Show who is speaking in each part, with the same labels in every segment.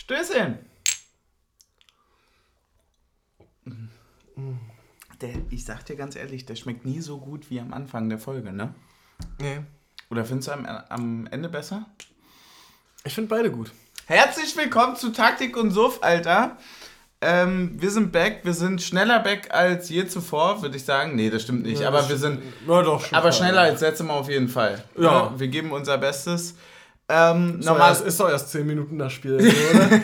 Speaker 1: Stößchen. Der, ich sag dir ganz ehrlich, der schmeckt nie so gut wie am Anfang der Folge, ne?
Speaker 2: Nee.
Speaker 1: Oder findest du am, am Ende besser?
Speaker 2: Ich finde beide gut.
Speaker 1: Herzlich willkommen zu Taktik und Suff, Alter. Ähm, wir sind back, wir sind schneller back als je zuvor, würde ich sagen. Nee, das stimmt nicht,
Speaker 2: Ja,
Speaker 1: aber wir sind
Speaker 2: Na doch, schon
Speaker 1: aber schneller als letztes Mal auf jeden Fall.
Speaker 2: Ja.
Speaker 1: Ne? Wir geben unser Bestes. Ähm,
Speaker 2: So,
Speaker 1: normal,
Speaker 2: ist doch erst 10 Minuten das Spiel, oder?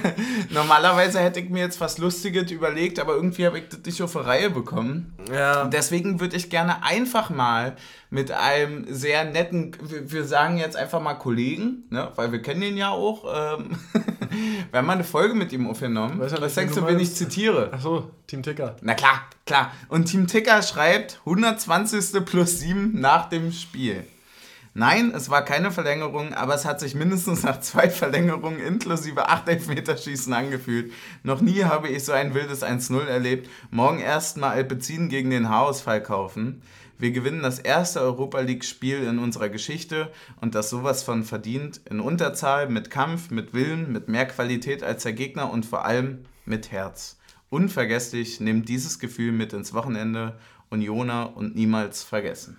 Speaker 1: normalerweise hätte ich mir jetzt was Lustiges überlegt, aber irgendwie habe ich das nicht auf die Reihe bekommen.
Speaker 2: ja.
Speaker 1: Deswegen würde ich gerne einfach mal mit einem sehr netten, wir, sagen jetzt einfach mal Kollegen, ne, weil wir kennen ihn ja auch. Ähm, wir haben mal eine Folge mit ihm aufgenommen.
Speaker 2: Weiß ja
Speaker 1: Was denkst
Speaker 2: du
Speaker 1: du, wen ich zitiere?
Speaker 2: Achso, Team Ticker.
Speaker 1: Na klar, klar. Und Team Ticker schreibt 120. plus 7 nach dem Spiel. Nein, es war keine Verlängerung, aber es hat sich mindestens nach zwei Verlängerungen inklusive 8 Elfmeterschießen angefühlt. Noch nie habe ich so ein wildes 1-0 erlebt. Morgen erstmal Alpecin gegen den Haarausfall kaufen. Wir gewinnen das erste Europa League-Spiel in unserer Geschichte und das sowas von verdient. In Unterzahl, mit Kampf, mit Willen, mit mehr Qualität als der Gegner und vor allem mit Herz. Unvergesslich, nehmt dieses Gefühl mit ins Wochenende. Unioner und niemals vergessen.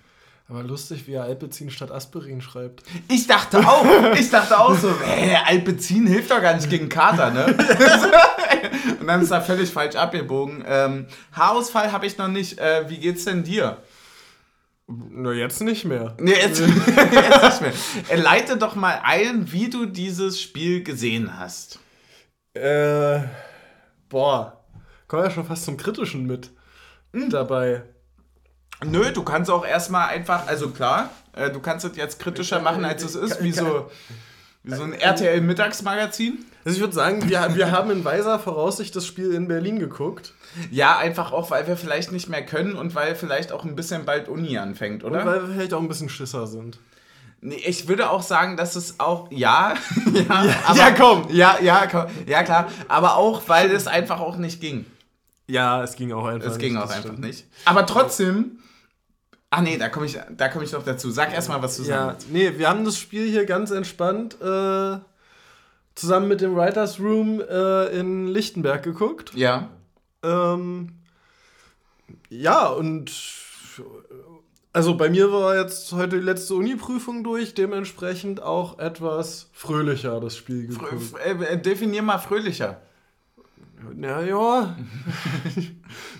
Speaker 2: Aber lustig, wie er Alpecin statt Aspirin schreibt.
Speaker 1: Ich dachte auch, ich dachte auch so, hä, Alpecin hilft doch gar nicht gegen Kater, ne? Und dann ist er völlig falsch abgebogen. Ähm, Haarausfall habe ich noch nicht. Äh, wie geht's denn dir?
Speaker 2: Na, jetzt nicht mehr.
Speaker 1: Nee, jetzt, jetzt nicht mehr. Äh, Leite doch mal ein, wie du dieses Spiel gesehen hast.
Speaker 2: Äh, boah. Komm ja schon fast zum Kritischen mit dabei.
Speaker 1: Nö, du kannst auch erstmal einfach, also klar, äh, du kannst es jetzt kritischer machen, als es ist, wie so, wie so ein RTL-Mittagsmagazin.
Speaker 2: Also ich würde sagen, wir, wir haben in weiser Voraussicht das Spiel in Berlin geguckt.
Speaker 1: Ja, einfach auch, weil wir vielleicht nicht mehr können und weil vielleicht auch ein bisschen bald Uni anfängt, oder?
Speaker 2: Und weil wir vielleicht auch ein bisschen Schisser sind.
Speaker 1: Nee, ich würde auch sagen, dass es auch, ja, ja,
Speaker 2: ja, komm.
Speaker 1: Ja, ja, komm, ja, klar, aber auch, weil es einfach auch nicht ging.
Speaker 2: Ja, es ging auch einfach
Speaker 1: Es ging
Speaker 2: nicht,
Speaker 1: auch einfach
Speaker 2: stimmt.
Speaker 1: nicht. Aber trotzdem, ach nee, da komme ich, da komme ich noch dazu. Sag erstmal, was du
Speaker 2: Ja, nee, wir haben das Spiel hier ganz entspannt äh, zusammen mit dem Writers Room äh, in Lichtenberg geguckt.
Speaker 1: Ja.
Speaker 2: Ähm, ja, und also bei mir war jetzt heute die letzte Uni-Prüfung durch, dementsprechend auch etwas fröhlicher das Spiel
Speaker 1: Frö
Speaker 2: geguckt.
Speaker 1: f- äh, definier mal fröhlicher.
Speaker 2: Ja, ja.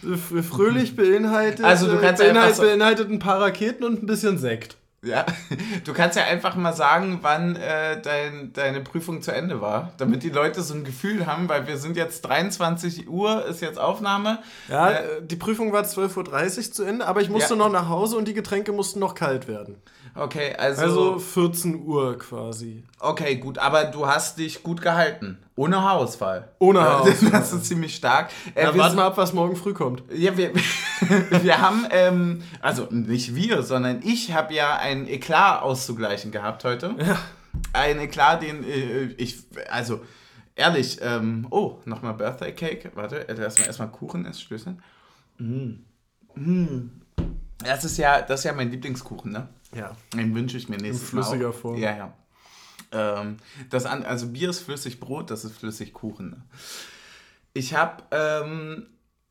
Speaker 2: Fröhlich beinhaltet,
Speaker 1: Also du kannst
Speaker 2: äh,
Speaker 1: einfach
Speaker 2: beinhaltet,
Speaker 1: so-
Speaker 2: beinhaltet ein paar Raketen und ein bisschen Sekt.
Speaker 1: Ja, du kannst ja einfach mal sagen, wann äh, dein, deine Prüfung zu Ende war, damit die Leute so ein Gefühl haben, weil wir sind jetzt 23 Uhr, ist jetzt Aufnahme.
Speaker 2: Ja,
Speaker 1: äh,
Speaker 2: die Prüfung war 12.30 Uhr zu Ende, aber ich musste
Speaker 1: Ja.
Speaker 2: noch nach Hause und die Getränke mussten noch kalt werden.
Speaker 1: Okay, also,
Speaker 2: Also 14 Uhr quasi.
Speaker 1: okay, gut, aber du hast dich gut gehalten, ohne Haarausfall.
Speaker 2: Ohne Haarausfall.
Speaker 1: Das ist ziemlich stark. Äh,
Speaker 2: Ja,
Speaker 1: wir
Speaker 2: warte
Speaker 1: sind-
Speaker 2: mal ab, was morgen früh kommt.
Speaker 1: Ja, wir, wir haben, ähm, also nicht wir, sondern ich habe ja einen Eklat auszugleichen gehabt heute.
Speaker 2: Ja.
Speaker 1: Ein Eklat, den äh, ich, also ehrlich, ähm, oh, nochmal Birthday Cake. Warte, äh, erstmal erstmal Kuchen ist Stößchen. Mm. Mm. Das ist ja, das ist ja mein Lieblingskuchen, ne?
Speaker 2: Ja.
Speaker 1: Den wünsche ich mir nächstes Mal.
Speaker 2: flüssiger
Speaker 1: auch.
Speaker 2: Form.
Speaker 1: Ja, ja. Ähm, das an, also Bier ist flüssig Brot, das ist flüssig Kuchen. Ich habe ähm,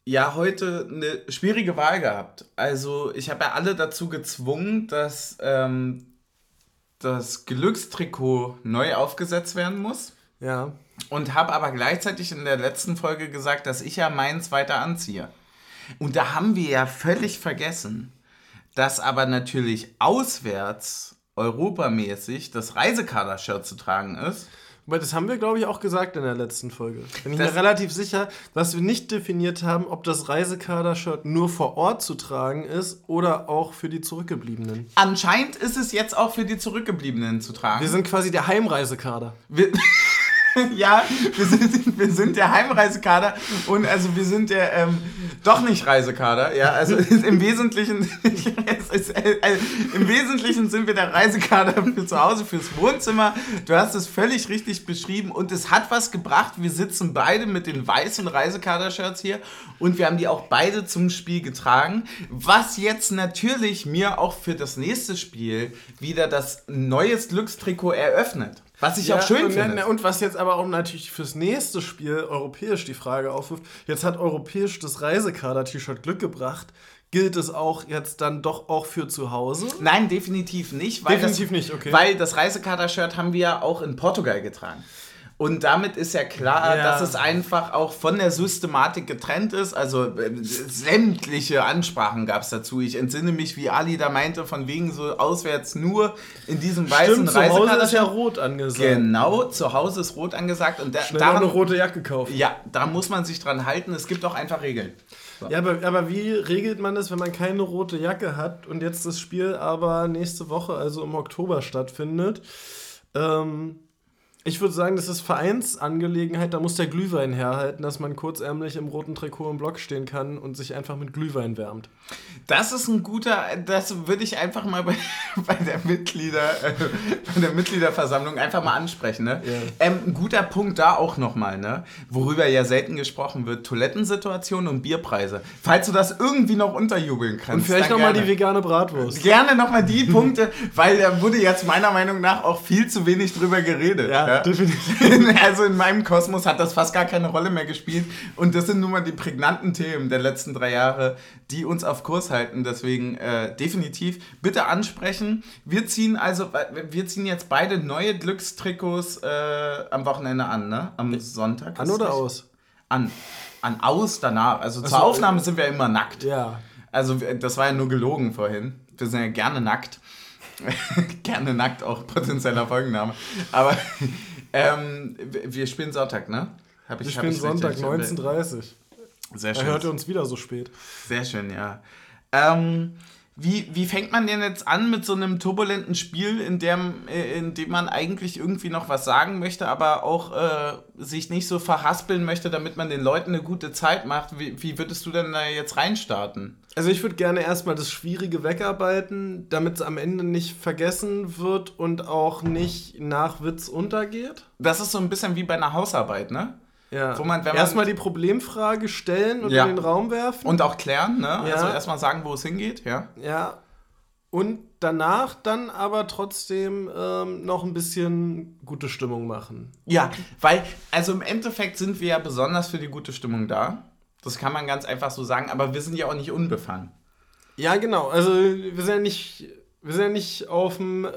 Speaker 1: ja heute eine schwierige Wahl gehabt. Also ich habe ja alle dazu gezwungen, dass ähm, das Glückstrikot neu aufgesetzt werden muss.
Speaker 2: Ja.
Speaker 1: Und habe aber gleichzeitig in der letzten Folge gesagt, dass ich ja meins weiter anziehe. Und da haben wir ja völlig vergessen, dass aber natürlich auswärts europamäßig das Reisekader-Shirt zu tragen ist.
Speaker 2: Aber das haben wir, glaube ich, auch gesagt in der letzten Folge. Bin ich
Speaker 1: Das-
Speaker 2: mir relativ sicher, dass wir nicht definiert haben, ob das Reisekader-Shirt nur vor Ort zu tragen ist oder auch für die Zurückgebliebenen.
Speaker 1: Anscheinend ist es jetzt auch für die Zurückgebliebenen zu tragen.
Speaker 2: Wir sind quasi der Heimreisekader.
Speaker 1: Wir, ja, wir sind, wir sind der Heimreisekader und also wir sind der ähm, doch nicht Reisekader. Ja, also im Wesentlichen, es äh, äh, im Wesentlichen sind wir der Reisekader für zu Hause, fürs Wohnzimmer. Du hast es völlig richtig beschrieben und es hat was gebracht. Wir sitzen beide mit den weißen Reisekader-Shirts hier und wir haben die auch beide zum Spiel getragen. Was jetzt natürlich mir auch für das nächste Spiel wieder das neues Glückstrikot eröffnet. Was ich auch schön
Speaker 2: und,
Speaker 1: finde.
Speaker 2: Und was jetzt aber auch natürlich fürs nächste Spiel europäisch die Frage aufwirft, jetzt hat europäisch das Reisekader-T-Shirt Glück gebracht. Gilt es auch jetzt dann doch auch für zu Hause?
Speaker 1: Nein, definitiv nicht. Weil
Speaker 2: Definitiv
Speaker 1: das,
Speaker 2: nicht, okay.
Speaker 1: Weil das Reisekader-Shirt haben wir ja auch in Portugal getragen. Und damit ist ja klar,
Speaker 2: Ja.
Speaker 1: dass es einfach auch von der Systematik getrennt ist. Also äh, sämtliche Ansprachen gab es dazu. Ich entsinne mich, wie Ali da meinte, von wegen so auswärts nur in diesem weißen
Speaker 2: Stimmt, zu Hause ist ja rot angesagt.
Speaker 1: Genau, zu Hause ist rot angesagt. Und da,
Speaker 2: Schnell eine rote Jacke kaufen.
Speaker 1: ja, da muss man sich dran halten. Es gibt auch einfach Regeln.
Speaker 2: Ja, aber, aber wie regelt man das, wenn man keine rote Jacke hat und jetzt das Spiel aber nächste Woche, also im Oktober, stattfindet? Ähm, ich würde sagen, das ist Vereinsangelegenheit, da muss der Glühwein herhalten, dass man kurzärmlich im roten Trikot im Block stehen kann und sich einfach mit Glühwein wärmt.
Speaker 1: Das ist ein guter, das würde ich einfach mal bei, bei der Mitglieder, äh, bei der Mitgliederversammlung einfach mal ansprechen. Ne?
Speaker 2: Ja.
Speaker 1: Ähm, ein guter Punkt da auch nochmal, ne? worüber ja selten gesprochen wird, Toilettensituation und Bierpreise. Falls du das irgendwie noch unterjubeln kannst.
Speaker 2: Und vielleicht nochmal die vegane Bratwurst.
Speaker 1: Gerne nochmal die Punkte, weil da wurde jetzt meiner Meinung nach auch viel zu wenig drüber geredet.
Speaker 2: Definitiv.
Speaker 1: Also in meinem Kosmos hat das fast gar keine Rolle mehr gespielt. Und das sind nun mal die prägnanten Themen der letzten drei Jahre, die uns auf Kurs halten. Deswegen äh, definitiv bitte ansprechen. Wir ziehen also, wir ziehen jetzt beide neue Glückstrikots äh, am Wochenende an, ne? Am Sonntag.
Speaker 2: An oder aus?
Speaker 1: An. An aus danach. Also zur
Speaker 2: so,
Speaker 1: Aufnahme sind wir immer nackt.
Speaker 2: Ja.
Speaker 1: Also das war ja nur gelogen vorhin. Wir sind ja gerne nackt. gerne nackt, auch potenzieller Folgenname. Aber ähm, wir wir spielen Sonntag, ne? Hab
Speaker 2: Wir
Speaker 1: hab
Speaker 2: spielen Sonntag,
Speaker 1: richtig-
Speaker 2: 19.30
Speaker 1: Sehr
Speaker 2: Da
Speaker 1: schön.
Speaker 2: hört ihr uns wieder so spät.
Speaker 1: Sehr schön, ja. Ähm, wie, wie fängt man denn jetzt an mit so einem turbulenten Spiel, in dem, äh, in dem man eigentlich irgendwie noch was sagen möchte, aber auch äh, sich nicht so verhaspeln möchte, damit man den Leuten eine gute Zeit macht? Wie, wie würdest du denn da jetzt reinstarten?
Speaker 2: Also ich würde gerne erstmal das Schwierige wegarbeiten, damit es am Ende nicht vergessen wird und auch nicht nach Witz untergeht.
Speaker 1: Das ist so ein bisschen wie bei einer Hausarbeit, ne?
Speaker 2: Ja.
Speaker 1: Wo man- wenn man-
Speaker 2: erstmal die Problemfrage stellen und
Speaker 1: Ja.
Speaker 2: in den Raum werfen.
Speaker 1: Und auch klären, ne?
Speaker 2: Ja.
Speaker 1: Also erstmal sagen, wo es hingeht, ja.
Speaker 2: ja. Und danach dann aber trotzdem ähm, noch ein bisschen gute Stimmung machen.
Speaker 1: Ja, weil, also im Endeffekt sind wir ja besonders für die gute Stimmung da. Das kann man ganz einfach so sagen, aber wir sind ja auch nicht unbefangen.
Speaker 2: Ja, genau. Also wir sind ja nicht, wir sind ja nicht auf dem, äh,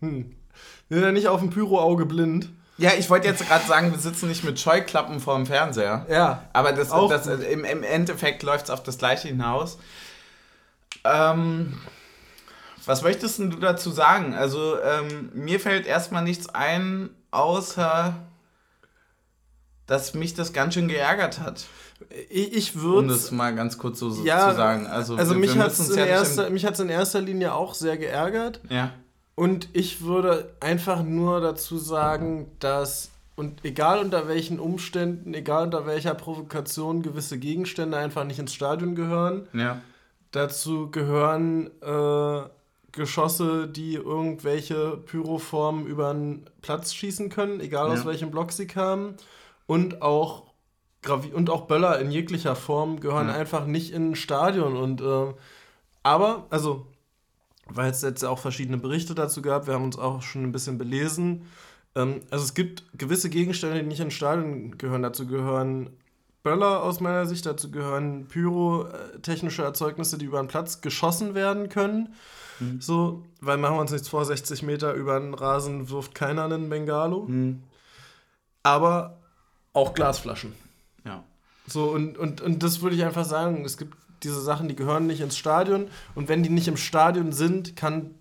Speaker 2: hm. wir sind ja nicht auf dem Pyro-Auge blind.
Speaker 1: Ja, ich wollte jetzt gerade sagen, wir sitzen nicht mit Scheuklappen vorm Fernseher.
Speaker 2: Ja.
Speaker 1: Aber das,
Speaker 2: Auch
Speaker 1: das, im, im Endeffekt läuft es auf das Gleiche hinaus. Ähm, was möchtest denn du dazu sagen? Also, ähm, mir fällt erstmal nichts ein, außer dass mich das ganz schön geärgert hat.
Speaker 2: Ich, ich
Speaker 1: Um
Speaker 2: würde
Speaker 1: das mal ganz kurz so,
Speaker 2: Ja,
Speaker 1: zu sagen. Also,
Speaker 2: Also
Speaker 1: wir-
Speaker 2: mich hat es in, erster- mich in erster Linie auch sehr geärgert.
Speaker 1: Ja.
Speaker 2: Und ich würde einfach nur dazu sagen, dass, und egal unter welchen Umständen, egal unter welcher Provokation, gewisse Gegenstände einfach nicht ins Stadion gehören.
Speaker 1: Ja.
Speaker 2: Dazu gehören äh, Geschosse, die irgendwelche Pyroformen über den Platz schießen können, egal aus
Speaker 1: Ja.
Speaker 2: welchem Block sie kamen. Und auch, Gravi und auch Böller in jeglicher Form gehören
Speaker 1: Ja.
Speaker 2: einfach nicht in ein Stadion. Und, äh, aber, also, weil es jetzt auch verschiedene Berichte dazu gab, wir haben uns auch schon ein bisschen belesen. Ähm, also es gibt gewisse Gegenstände, die nicht ins Stadion gehören. Dazu gehören Böller aus meiner Sicht, dazu gehören pyrotechnische Erzeugnisse, die über den Platz geschossen werden können.
Speaker 1: Mhm.
Speaker 2: So, weil machen wir uns nichts vor, 60 Meter über den Rasen wirft keiner einen Bengalo.
Speaker 1: Hm.
Speaker 2: Aber auch Glasflaschen.
Speaker 1: Ja.
Speaker 2: So, und, und, und das würde ich einfach sagen, es gibt diese Sachen, die gehören nicht ins Stadion. Und wenn die nicht im Stadion sind, kann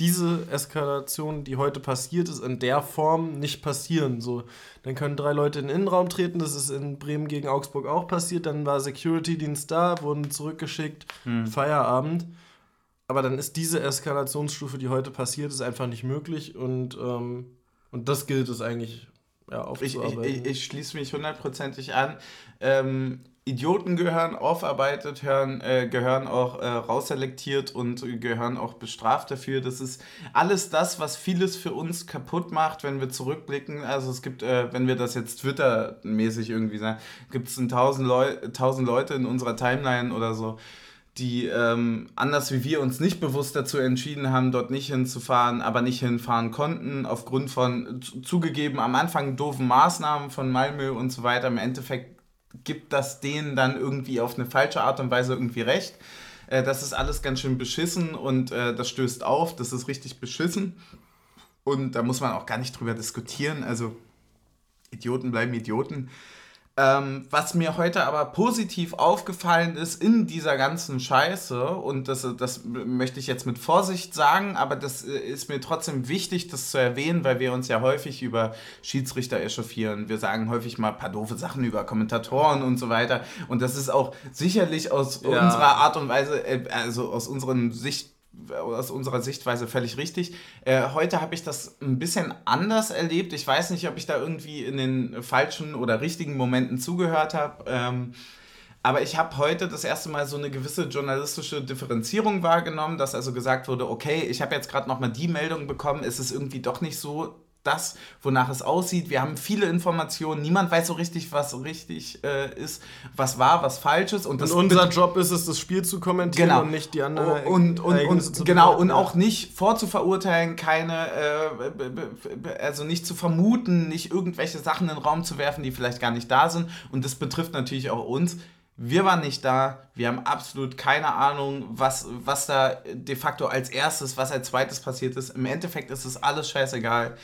Speaker 2: diese Eskalation, die heute passiert ist, in der Form nicht passieren. So, dann können drei Leute in den Innenraum treten, das ist in Bremen gegen Augsburg auch passiert, dann war Security-Dienst da, wurden zurückgeschickt,
Speaker 1: Hm.
Speaker 2: Feierabend. Aber dann ist diese Eskalationsstufe, die heute passiert ist, einfach nicht möglich und, ähm, und das gilt es eigentlich ja,
Speaker 1: Ich, ich, ich, ich schließe mich hundertprozentig an. Ähm, Idioten gehören aufarbeitet, hören, äh, gehören auch äh, rausselektiert und gehören auch bestraft dafür. Das ist alles das, was vieles für uns kaputt macht, wenn wir zurückblicken. Also es gibt, äh, wenn wir das jetzt Twitter-mäßig irgendwie sagen, gibt es tausend, Leu tausend Leute in unserer Timeline oder so, die ähm, anders wie wir uns nicht bewusst dazu entschieden haben, dort nicht hinzufahren, aber nicht hinfahren konnten, aufgrund von zugegeben am Anfang doofen Maßnahmen von Malmö und so weiter. Im Endeffekt gibt das denen dann irgendwie auf eine falsche Art und Weise irgendwie recht. Äh, das ist alles ganz schön beschissen und äh, das stößt auf, das ist richtig beschissen. Und da muss man auch gar nicht drüber diskutieren. Also Idioten bleiben Idioten. Ähm, was mir heute aber positiv aufgefallen ist in dieser ganzen Scheiße, und das, das möchte ich jetzt mit Vorsicht sagen, aber das äh, ist mir trotzdem wichtig, das zu erwähnen, weil wir uns ja häufig über Schiedsrichter echauffieren. Wir sagen häufig mal ein paar doofe Sachen über Kommentatoren und so weiter. Und das ist auch sicherlich aus ja. unserer Art und Weise, äh, also aus unseren Sicht aus unserer Sichtweise völlig richtig. Äh, heute habe ich das ein bisschen anders erlebt. Ich weiß nicht, ob ich da irgendwie in den falschen oder richtigen Momenten zugehört habe. Ähm, aber ich habe heute das erste Mal so eine gewisse journalistische Differenzierung wahrgenommen, dass also gesagt wurde, okay, ich habe jetzt gerade nochmal die Meldung bekommen, es ist irgendwie doch nicht so das, wonach es aussieht. Wir haben viele Informationen. Niemand weiß so richtig, was richtig äh, ist, was war, was falsch ist. Und,
Speaker 2: und unser Job ist es, das Spiel zu kommentieren
Speaker 1: genau.
Speaker 2: und nicht die anderen.
Speaker 1: Und, und, und genau, und auch nicht vorzuverurteilen, keine, äh, also nicht zu vermuten, nicht irgendwelche Sachen in den Raum zu werfen, die vielleicht gar nicht da sind. Und das betrifft natürlich auch uns. Wir waren nicht da, wir haben absolut keine Ahnung, was, was da de facto als erstes, was als zweites passiert ist. Im Endeffekt ist es alles scheißegal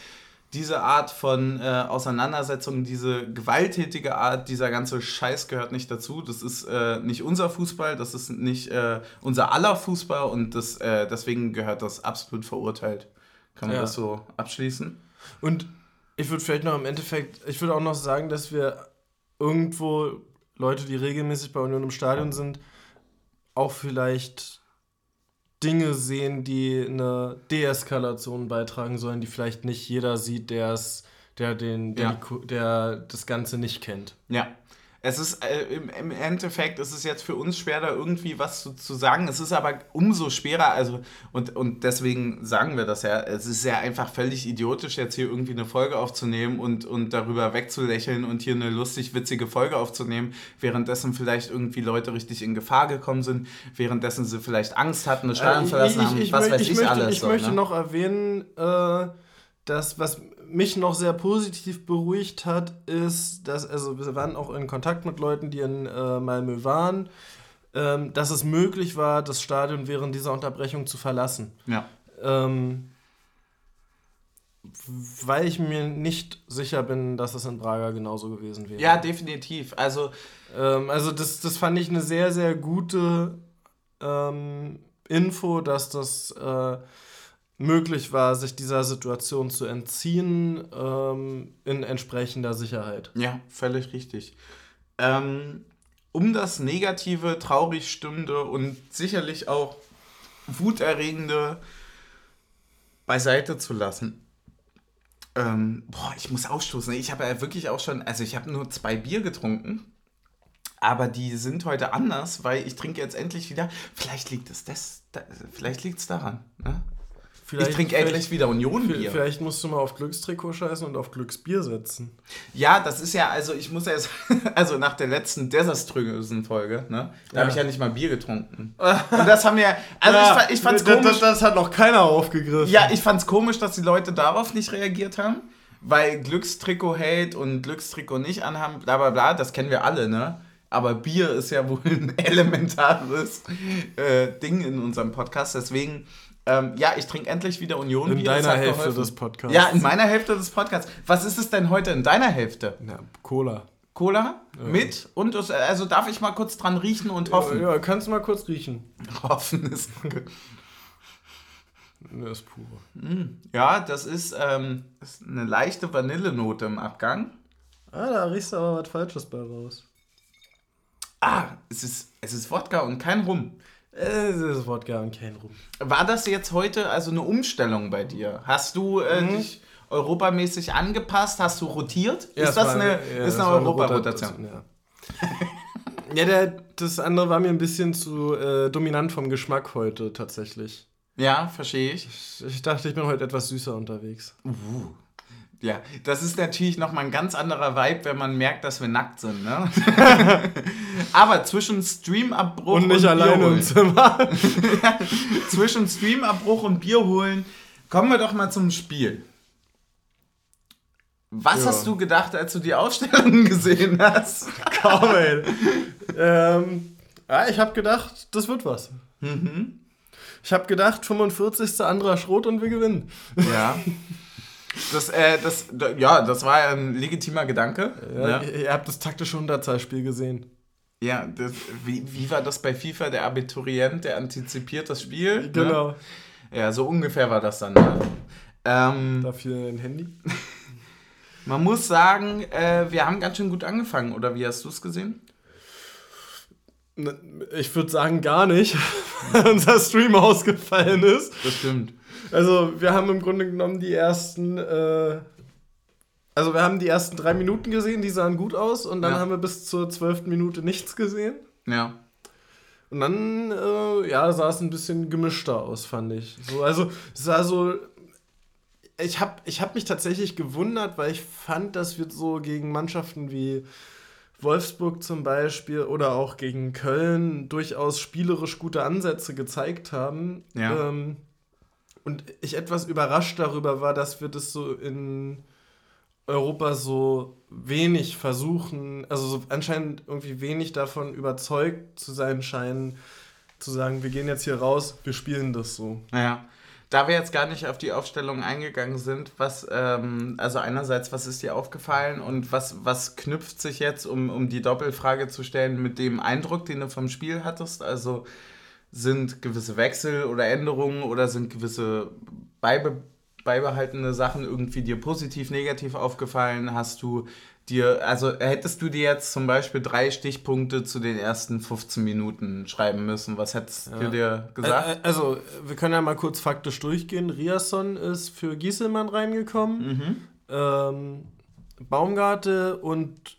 Speaker 1: diese Art von äh, Auseinandersetzung, diese gewalttätige Art, dieser ganze Scheiß gehört nicht dazu. Das ist äh, nicht unser Fußball, das ist nicht äh, unser aller Fußball und das, äh, deswegen gehört das absolut verurteilt. Kann man ja. das so abschließen?
Speaker 2: Und ich würde vielleicht noch im Endeffekt, ich würde auch noch sagen, dass wir irgendwo Leute, die regelmäßig bei Union im Stadion sind, auch vielleicht Dinge sehen, die eine Deeskalation beitragen sollen, die vielleicht nicht jeder sieht, der es, der den, der, ja. die, der das Ganze nicht kennt.
Speaker 1: Ja. Es ist äh, im, im, Endeffekt ist es jetzt für uns schwer, da irgendwie was zu, zu, sagen. Es ist aber umso schwerer, also und, und deswegen sagen wir das ja. Es ist ja einfach völlig idiotisch, jetzt hier irgendwie eine Folge aufzunehmen und, und darüber wegzulächeln und hier eine lustig witzige Folge aufzunehmen, währenddessen vielleicht irgendwie Leute richtig in Gefahr gekommen sind, währenddessen sie vielleicht Angst hatten, eine Stadion äh, verlassen haben, was weiß ich, alles.
Speaker 2: Ich so, möchte ne? noch erwähnen, äh, dass was mich noch sehr positiv beruhigt hat, ist, dass, also wir waren auch in Kontakt mit Leuten, die in äh, Malmö waren, ähm, dass es möglich war, das Stadion während dieser Unterbrechung zu verlassen. Ja. Ähm, weil ich mir nicht sicher bin, dass es in Braga genauso gewesen wäre.
Speaker 1: Ja, definitiv. Also,
Speaker 2: ähm, also das, das fand ich eine sehr, sehr gute ähm, Info, dass das äh, möglich war, sich dieser Situation zu entziehen ähm, in entsprechender Sicherheit.
Speaker 1: Ja, völlig richtig. Ähm, um das Negative, traurig stimmende und sicherlich auch wuterregende beiseite zu lassen. Ähm, boah, ich muss ausstoßen. Ich habe ja wirklich auch schon, also ich habe nur zwei Bier getrunken. Aber die sind heute anders, weil ich trinke jetzt endlich wieder. Vielleicht liegt es das, das vielleicht liegt es daran. Ne?
Speaker 2: Vielleicht, ich trinke endlich wieder Union-Bier. Vielleicht musst du mal auf Glückstrikot scheißen und auf Glücksbier setzen.
Speaker 1: Ja, das ist ja, also ich muss ja jetzt, also nach der letzten desaströsen Folge, ne, da ja. habe ich ja nicht mal Bier getrunken. und das haben wir, also ja, ich, ich fand's
Speaker 2: komisch. Das, das, hat noch keiner aufgegriffen.
Speaker 1: Ja, ich fand's komisch, dass die Leute darauf nicht reagiert haben, weil Glückstrikot hält und Glückstrikot nicht anhaben, bla bla bla, das kennen wir alle, ne? Aber Bier ist ja wohl ein elementares äh, Ding in unserem Podcast, deswegen ähm, ja, ich trinke endlich wieder Union.
Speaker 2: In deiner Hälfte geholfen. des Podcasts.
Speaker 1: Ja, in meiner Hälfte des Podcasts. Was ist es denn heute in deiner Hälfte?
Speaker 2: Ja, Cola.
Speaker 1: Cola ja. mit und also darf ich mal kurz dran riechen und hoffen.
Speaker 2: Ja, ja kannst du mal kurz riechen.
Speaker 1: Hoffen ist.
Speaker 2: das ist pur.
Speaker 1: Mm, ja, das ist, ähm, ist eine leichte Vanillenote im Abgang.
Speaker 2: Ah, da riechst du aber was Falsches bei raus.
Speaker 1: Ah, es ist, es ist Wodka und kein Rum.
Speaker 2: Ist Wodka und kein Rum.
Speaker 1: War das jetzt heute also eine Umstellung bei dir? Hast du äh, mhm. dich europamäßig angepasst? Hast du rotiert?
Speaker 2: Ja,
Speaker 1: ist das
Speaker 2: war,
Speaker 1: eine,
Speaker 2: ja,
Speaker 1: ist eine Europarotation?
Speaker 2: Ja, ja der, das andere war mir ein bisschen zu äh, dominant vom Geschmack heute tatsächlich.
Speaker 1: Ja, verstehe ich.
Speaker 2: ich. ich. dachte, ich bin heute etwas süßer unterwegs.
Speaker 1: Uh. Ja, das ist natürlich nochmal ein ganz anderer Vibe, wenn man merkt, dass wir nackt sind. Ne? Aber zwischen Streamabbruch und, nicht und alleine im Zimmer. zwischen Streamabbruch und Bier holen, kommen wir doch mal zum Spiel. Was ja. hast du gedacht, als du die Ausstellung gesehen hast? Kaum, ey.
Speaker 2: ähm, ja, ich habe gedacht, das wird was. Mhm. Ich habe gedacht, 45. anderer Schrot und wir gewinnen.
Speaker 1: Ja. Das, äh, das, ja, das war ein legitimer Gedanke. Ja,
Speaker 2: ja. Ihr habt das taktische Unterzahlspiel gesehen.
Speaker 1: Ja, das, wie, wie war das bei FIFA? Der Abiturient, der antizipiert das Spiel. Ne? Genau. Ne? Ja, so ungefähr war das dann. Ne? Ähm,
Speaker 2: Dafür ein Handy.
Speaker 1: Man muss sagen, äh, wir haben ganz schön gut angefangen, oder wie hast du es gesehen?
Speaker 2: Ne, ich würde sagen, gar nicht, weil unser Stream ausgefallen ist.
Speaker 1: Das stimmt.
Speaker 2: Also, wir haben im Grunde genommen die ersten. Äh, also, wir haben die ersten drei Minuten gesehen, die sahen gut aus, und dann ja. haben wir bis zur zwölften Minute nichts gesehen. Ja. Und dann, äh, ja, sah es ein bisschen gemischter aus, fand ich. So, also, es sah so. Ich habe ich hab mich tatsächlich gewundert, weil ich fand, dass wir so gegen Mannschaften wie Wolfsburg zum Beispiel oder auch gegen Köln durchaus spielerisch gute Ansätze gezeigt haben. Ja. Ähm, und ich etwas überrascht darüber war, dass wir das so in Europa so wenig versuchen, also so anscheinend irgendwie wenig davon überzeugt zu sein scheinen, zu sagen, wir gehen jetzt hier raus, wir spielen das so.
Speaker 1: Ja. Da wir jetzt gar nicht auf die Aufstellung eingegangen sind, was, ähm, also einerseits, was ist dir aufgefallen und was, was knüpft sich jetzt, um, um die Doppelfrage zu stellen, mit dem Eindruck, den du vom Spiel hattest? Also sind gewisse Wechsel oder Änderungen oder sind gewisse beibe beibehaltene Sachen irgendwie dir positiv, negativ aufgefallen? Hast du dir, also hättest du dir jetzt zum Beispiel drei Stichpunkte zu den ersten 15 Minuten schreiben müssen, was hättest ja. du dir gesagt?
Speaker 2: Also, wir können ja mal kurz faktisch durchgehen. Riasson ist für Gieselmann reingekommen. Mhm. Ähm, Baumgarte und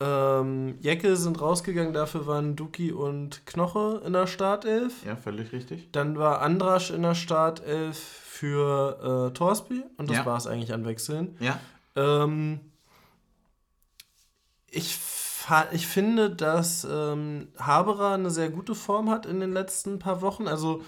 Speaker 2: ähm, Jecke sind rausgegangen, dafür waren Duki und Knoche in der Startelf.
Speaker 1: Ja, völlig richtig.
Speaker 2: Dann war Andrasch in der Startelf für äh, Torsby und das ja. war es eigentlich an Wechseln. Ja. Ähm, ich, ich finde, dass ähm, Haberer eine sehr gute Form hat in den letzten paar Wochen. Also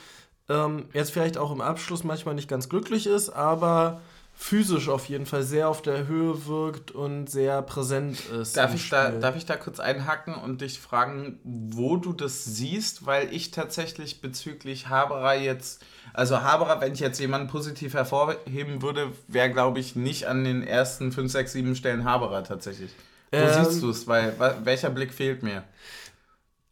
Speaker 2: ähm, jetzt vielleicht auch im Abschluss manchmal nicht ganz glücklich ist, aber physisch auf jeden Fall sehr auf der Höhe wirkt und sehr präsent ist.
Speaker 1: Darf, ich da, darf ich da kurz einhacken und dich fragen, wo du das siehst? Weil ich tatsächlich bezüglich Haberer jetzt, also Haberer, wenn ich jetzt jemanden positiv hervorheben würde, wäre, glaube ich, nicht an den ersten 5, 6, 7 Stellen Haberer tatsächlich. Wo ähm, siehst du es? Weil welcher Blick fehlt mir?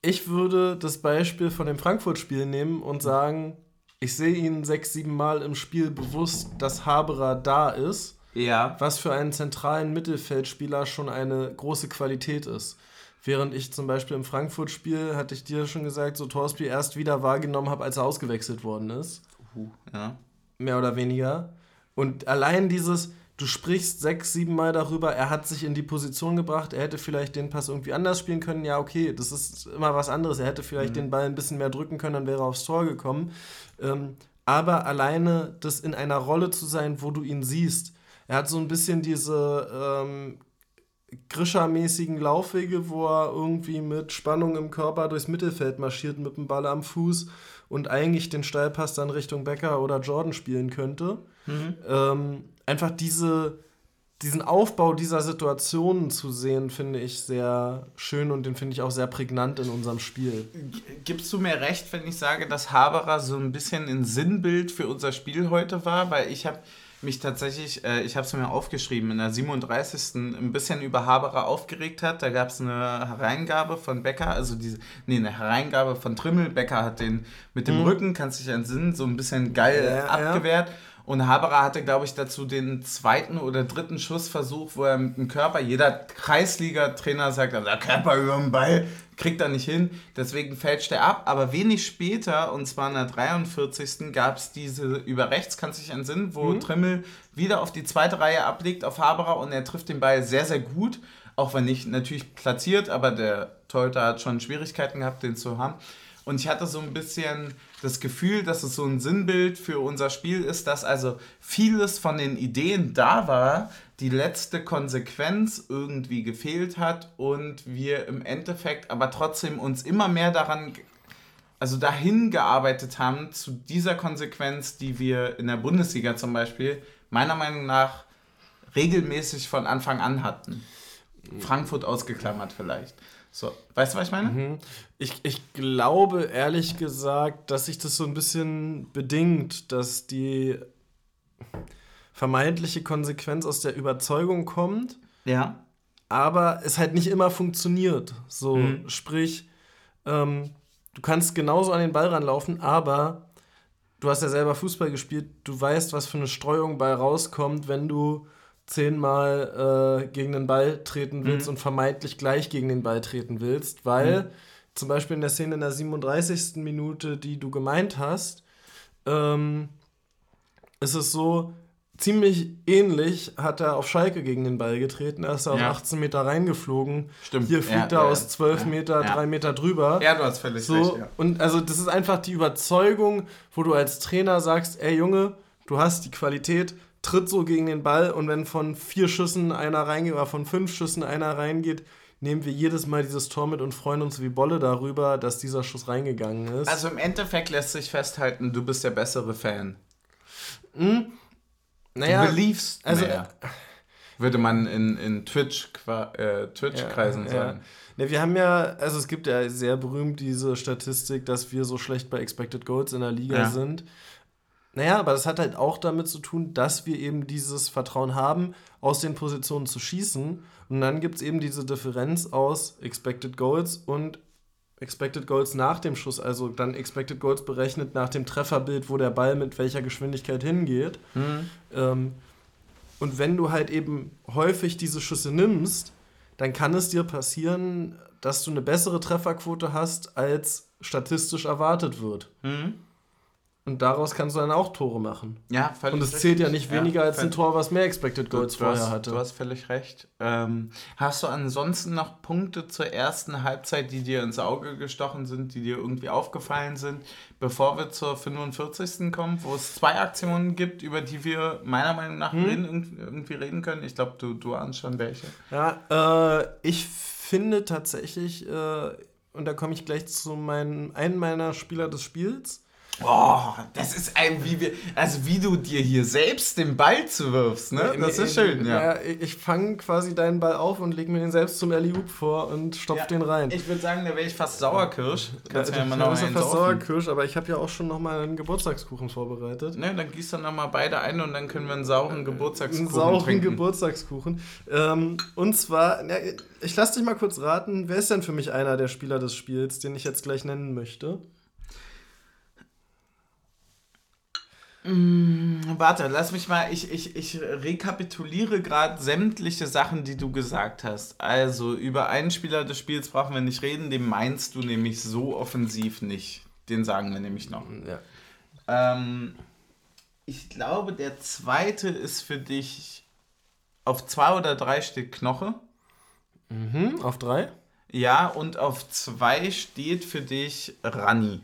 Speaker 2: Ich würde das Beispiel von dem Frankfurt-Spiel nehmen und sagen, ich sehe ihn sechs, sieben Mal im Spiel bewusst, dass Haberer da ist. Ja. Was für einen zentralen Mittelfeldspieler schon eine große Qualität ist. Während ich zum Beispiel im Frankfurt-Spiel, hatte ich dir schon gesagt, so Torsby erst wieder wahrgenommen habe, als er ausgewechselt worden ist. Uh, ja. Mehr oder weniger. Und allein dieses, du sprichst sechs, sieben Mal darüber, er hat sich in die Position gebracht, er hätte vielleicht den Pass irgendwie anders spielen können. Ja, okay, das ist immer was anderes. Er hätte vielleicht mhm. den Ball ein bisschen mehr drücken können, dann wäre er aufs Tor gekommen. Ähm, aber alleine das in einer Rolle zu sein, wo du ihn siehst. Er hat so ein bisschen diese ähm, Grischer-mäßigen Laufwege, wo er irgendwie mit Spannung im Körper durchs Mittelfeld marschiert mit dem Ball am Fuß und eigentlich den Steilpass dann Richtung Becker oder Jordan spielen könnte. Mhm. Ähm, einfach diese, diesen Aufbau dieser Situationen zu sehen, finde ich sehr schön und den finde ich auch sehr prägnant in unserem Spiel.
Speaker 1: Gibst du mir recht, wenn ich sage, dass Haberer so ein bisschen ein Sinnbild für unser Spiel heute war? Weil ich habe mich tatsächlich, äh, ich habe es mir aufgeschrieben, in der 37. ein bisschen über Haberer aufgeregt hat. Da gab es eine Hereingabe von Becker, also diese, nee, eine Hereingabe von Trimmel. Becker hat den mit dem hm. Rücken, kannst dich entsinnen, so ein bisschen geil ja, abgewehrt. Ja. Und Haberer hatte, glaube ich, dazu den zweiten oder dritten Schussversuch, wo er mit dem Körper, jeder Kreisliga-Trainer sagt, der Körper über den Ball, kriegt er nicht hin. Deswegen fälscht er ab. Aber wenig später, und zwar in der 43. gab es diese über rechts, kannst du dich entsinnen, wo mhm. Trimmel wieder auf die zweite Reihe ablegt auf Haberer und er trifft den Ball sehr, sehr gut. Auch wenn nicht natürlich platziert, aber der Torhüter hat schon Schwierigkeiten gehabt, den zu haben. Und ich hatte so ein bisschen das Gefühl, dass es so ein Sinnbild für unser Spiel ist, dass also vieles von den Ideen da war, die letzte Konsequenz irgendwie gefehlt hat und wir im Endeffekt aber trotzdem uns immer mehr daran, also dahin gearbeitet haben zu dieser Konsequenz, die wir in der Bundesliga zum Beispiel meiner Meinung nach regelmäßig von Anfang an hatten. Frankfurt ausgeklammert vielleicht. So, weißt du, was ich meine?
Speaker 2: Mhm. Ich, ich glaube ehrlich gesagt, dass sich das so ein bisschen bedingt, dass die vermeintliche Konsequenz aus der Überzeugung kommt.
Speaker 1: Ja.
Speaker 2: Aber es halt nicht immer funktioniert. So, mhm. sprich, ähm, du kannst genauso an den Ball ranlaufen, aber du hast ja selber Fußball gespielt, du weißt, was für eine Streuung bei rauskommt, wenn du zehnmal äh, gegen den Ball treten willst mhm. und vermeintlich gleich gegen den Ball treten willst, weil mhm. Zum Beispiel in der Szene in der 37. Minute, die du gemeint hast, ähm, ist es so, ziemlich ähnlich hat er auf Schalke gegen den Ball getreten. Er ist auf ja. 18 Meter reingeflogen. Stimmt. Hier fliegt ja, er ja, aus 12 Meter, ja. 3 Meter drüber. Ja, du hast völlig so, recht. Und also das ist einfach die Überzeugung, wo du als Trainer sagst, ey Junge, du hast die Qualität, tritt so gegen den Ball und wenn von vier Schüssen einer reingeht oder von fünf Schüssen einer reingeht, nehmen wir jedes Mal dieses Tor mit und freuen uns wie Bolle darüber, dass dieser Schuss reingegangen ist.
Speaker 1: Also im Endeffekt lässt sich festhalten, du bist der bessere Fan. Hm? Naja, du beliefst also, mehr. Würde man in, in Twitch, äh, Twitch-Kreisen ja, sagen.
Speaker 2: Ja. ja. wir haben ja, also es gibt ja sehr berühmt diese Statistik, dass wir so schlecht bei Expected Goals in der Liga ja. sind. Naja, aber das hat halt auch damit zu tun, dass wir eben dieses Vertrauen haben, aus den Positionen zu schießen. Und dann gibt es eben diese Differenz aus Expected Goals und Expected Goals nach dem Schuss, also dann Expected Goals berechnet nach dem Trefferbild, wo der Ball mit welcher Geschwindigkeit hingeht. Mhm. Ähm, und wenn du halt eben häufig diese Schüsse nimmst, dann kann es dir passieren, dass du eine bessere Trefferquote hast, als statistisch erwartet wird. Mhm. Und daraus kannst du dann auch Tore machen. Ja, völlig Und es zählt ja nicht weniger ja, als ein Tor, was mehr Expected Goals
Speaker 1: du, vorher hast, hatte. Du hast völlig recht. Ähm, hast du ansonsten noch Punkte zur ersten Halbzeit, die dir ins Auge gestochen sind, die dir irgendwie aufgefallen sind, bevor wir zur 45. kommen, wo es zwei Aktionen gibt, über die wir meiner Meinung nach hm? reden, irgendwie reden können? Ich glaube, du, du ahnst schon welche.
Speaker 2: Ja, äh, ich finde tatsächlich, äh, und da komme ich gleich zu meinen, einem meiner Spieler des Spiels,
Speaker 1: Oh, das ist ein, wie wir, also wie du dir hier selbst den Ball zuwirfst, ne? Das ist schön,
Speaker 2: ja. ja ich fange quasi deinen Ball auf und lege mir den selbst zum alley vor und stopf ja, den rein.
Speaker 1: Ich würde sagen, da wäre ich fast Sauerkirsch. Kannst
Speaker 2: ja, ja mal noch fast Sauerkirsch, aber ich habe ja auch schon noch mal einen Geburtstagskuchen vorbereitet.
Speaker 1: Ne, dann gießt dann noch mal beide ein und dann können wir einen sauren Geburtstagskuchen
Speaker 2: Einen sauren trinken. Geburtstagskuchen. Ähm, und zwar, ja, ich lass dich mal kurz raten, wer ist denn für mich einer der Spieler des Spiels, den ich jetzt gleich nennen möchte?
Speaker 1: Mm, warte, lass mich mal, ich, ich, ich rekapituliere gerade sämtliche Sachen, die du gesagt hast. Also, über einen Spieler des Spiels brauchen wir nicht reden, den meinst du nämlich so offensiv nicht. Den sagen wir nämlich noch. Ja. Ähm, ich glaube, der zweite ist für dich auf zwei oder drei steht Knoche.
Speaker 2: Mhm, auf drei?
Speaker 1: Ja, und auf zwei steht für dich Rani.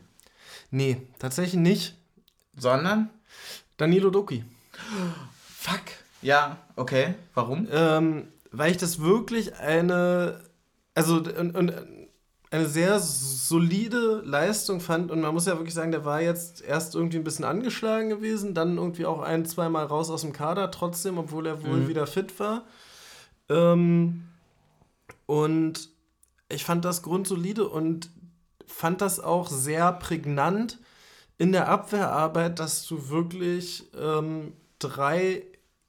Speaker 2: Nee, tatsächlich nicht.
Speaker 1: Sondern?
Speaker 2: Danilo Doki.
Speaker 1: Fuck. Ja, okay. Warum?
Speaker 2: Ähm, weil ich das wirklich eine, also und, und eine sehr solide Leistung fand und man muss ja wirklich sagen, der war jetzt erst irgendwie ein bisschen angeschlagen gewesen, dann irgendwie auch ein, zweimal raus aus dem Kader trotzdem, obwohl er wohl mhm. wieder fit war. Ähm, und ich fand das grundsolide und fand das auch sehr prägnant, in der Abwehrarbeit, dass du wirklich ähm, drei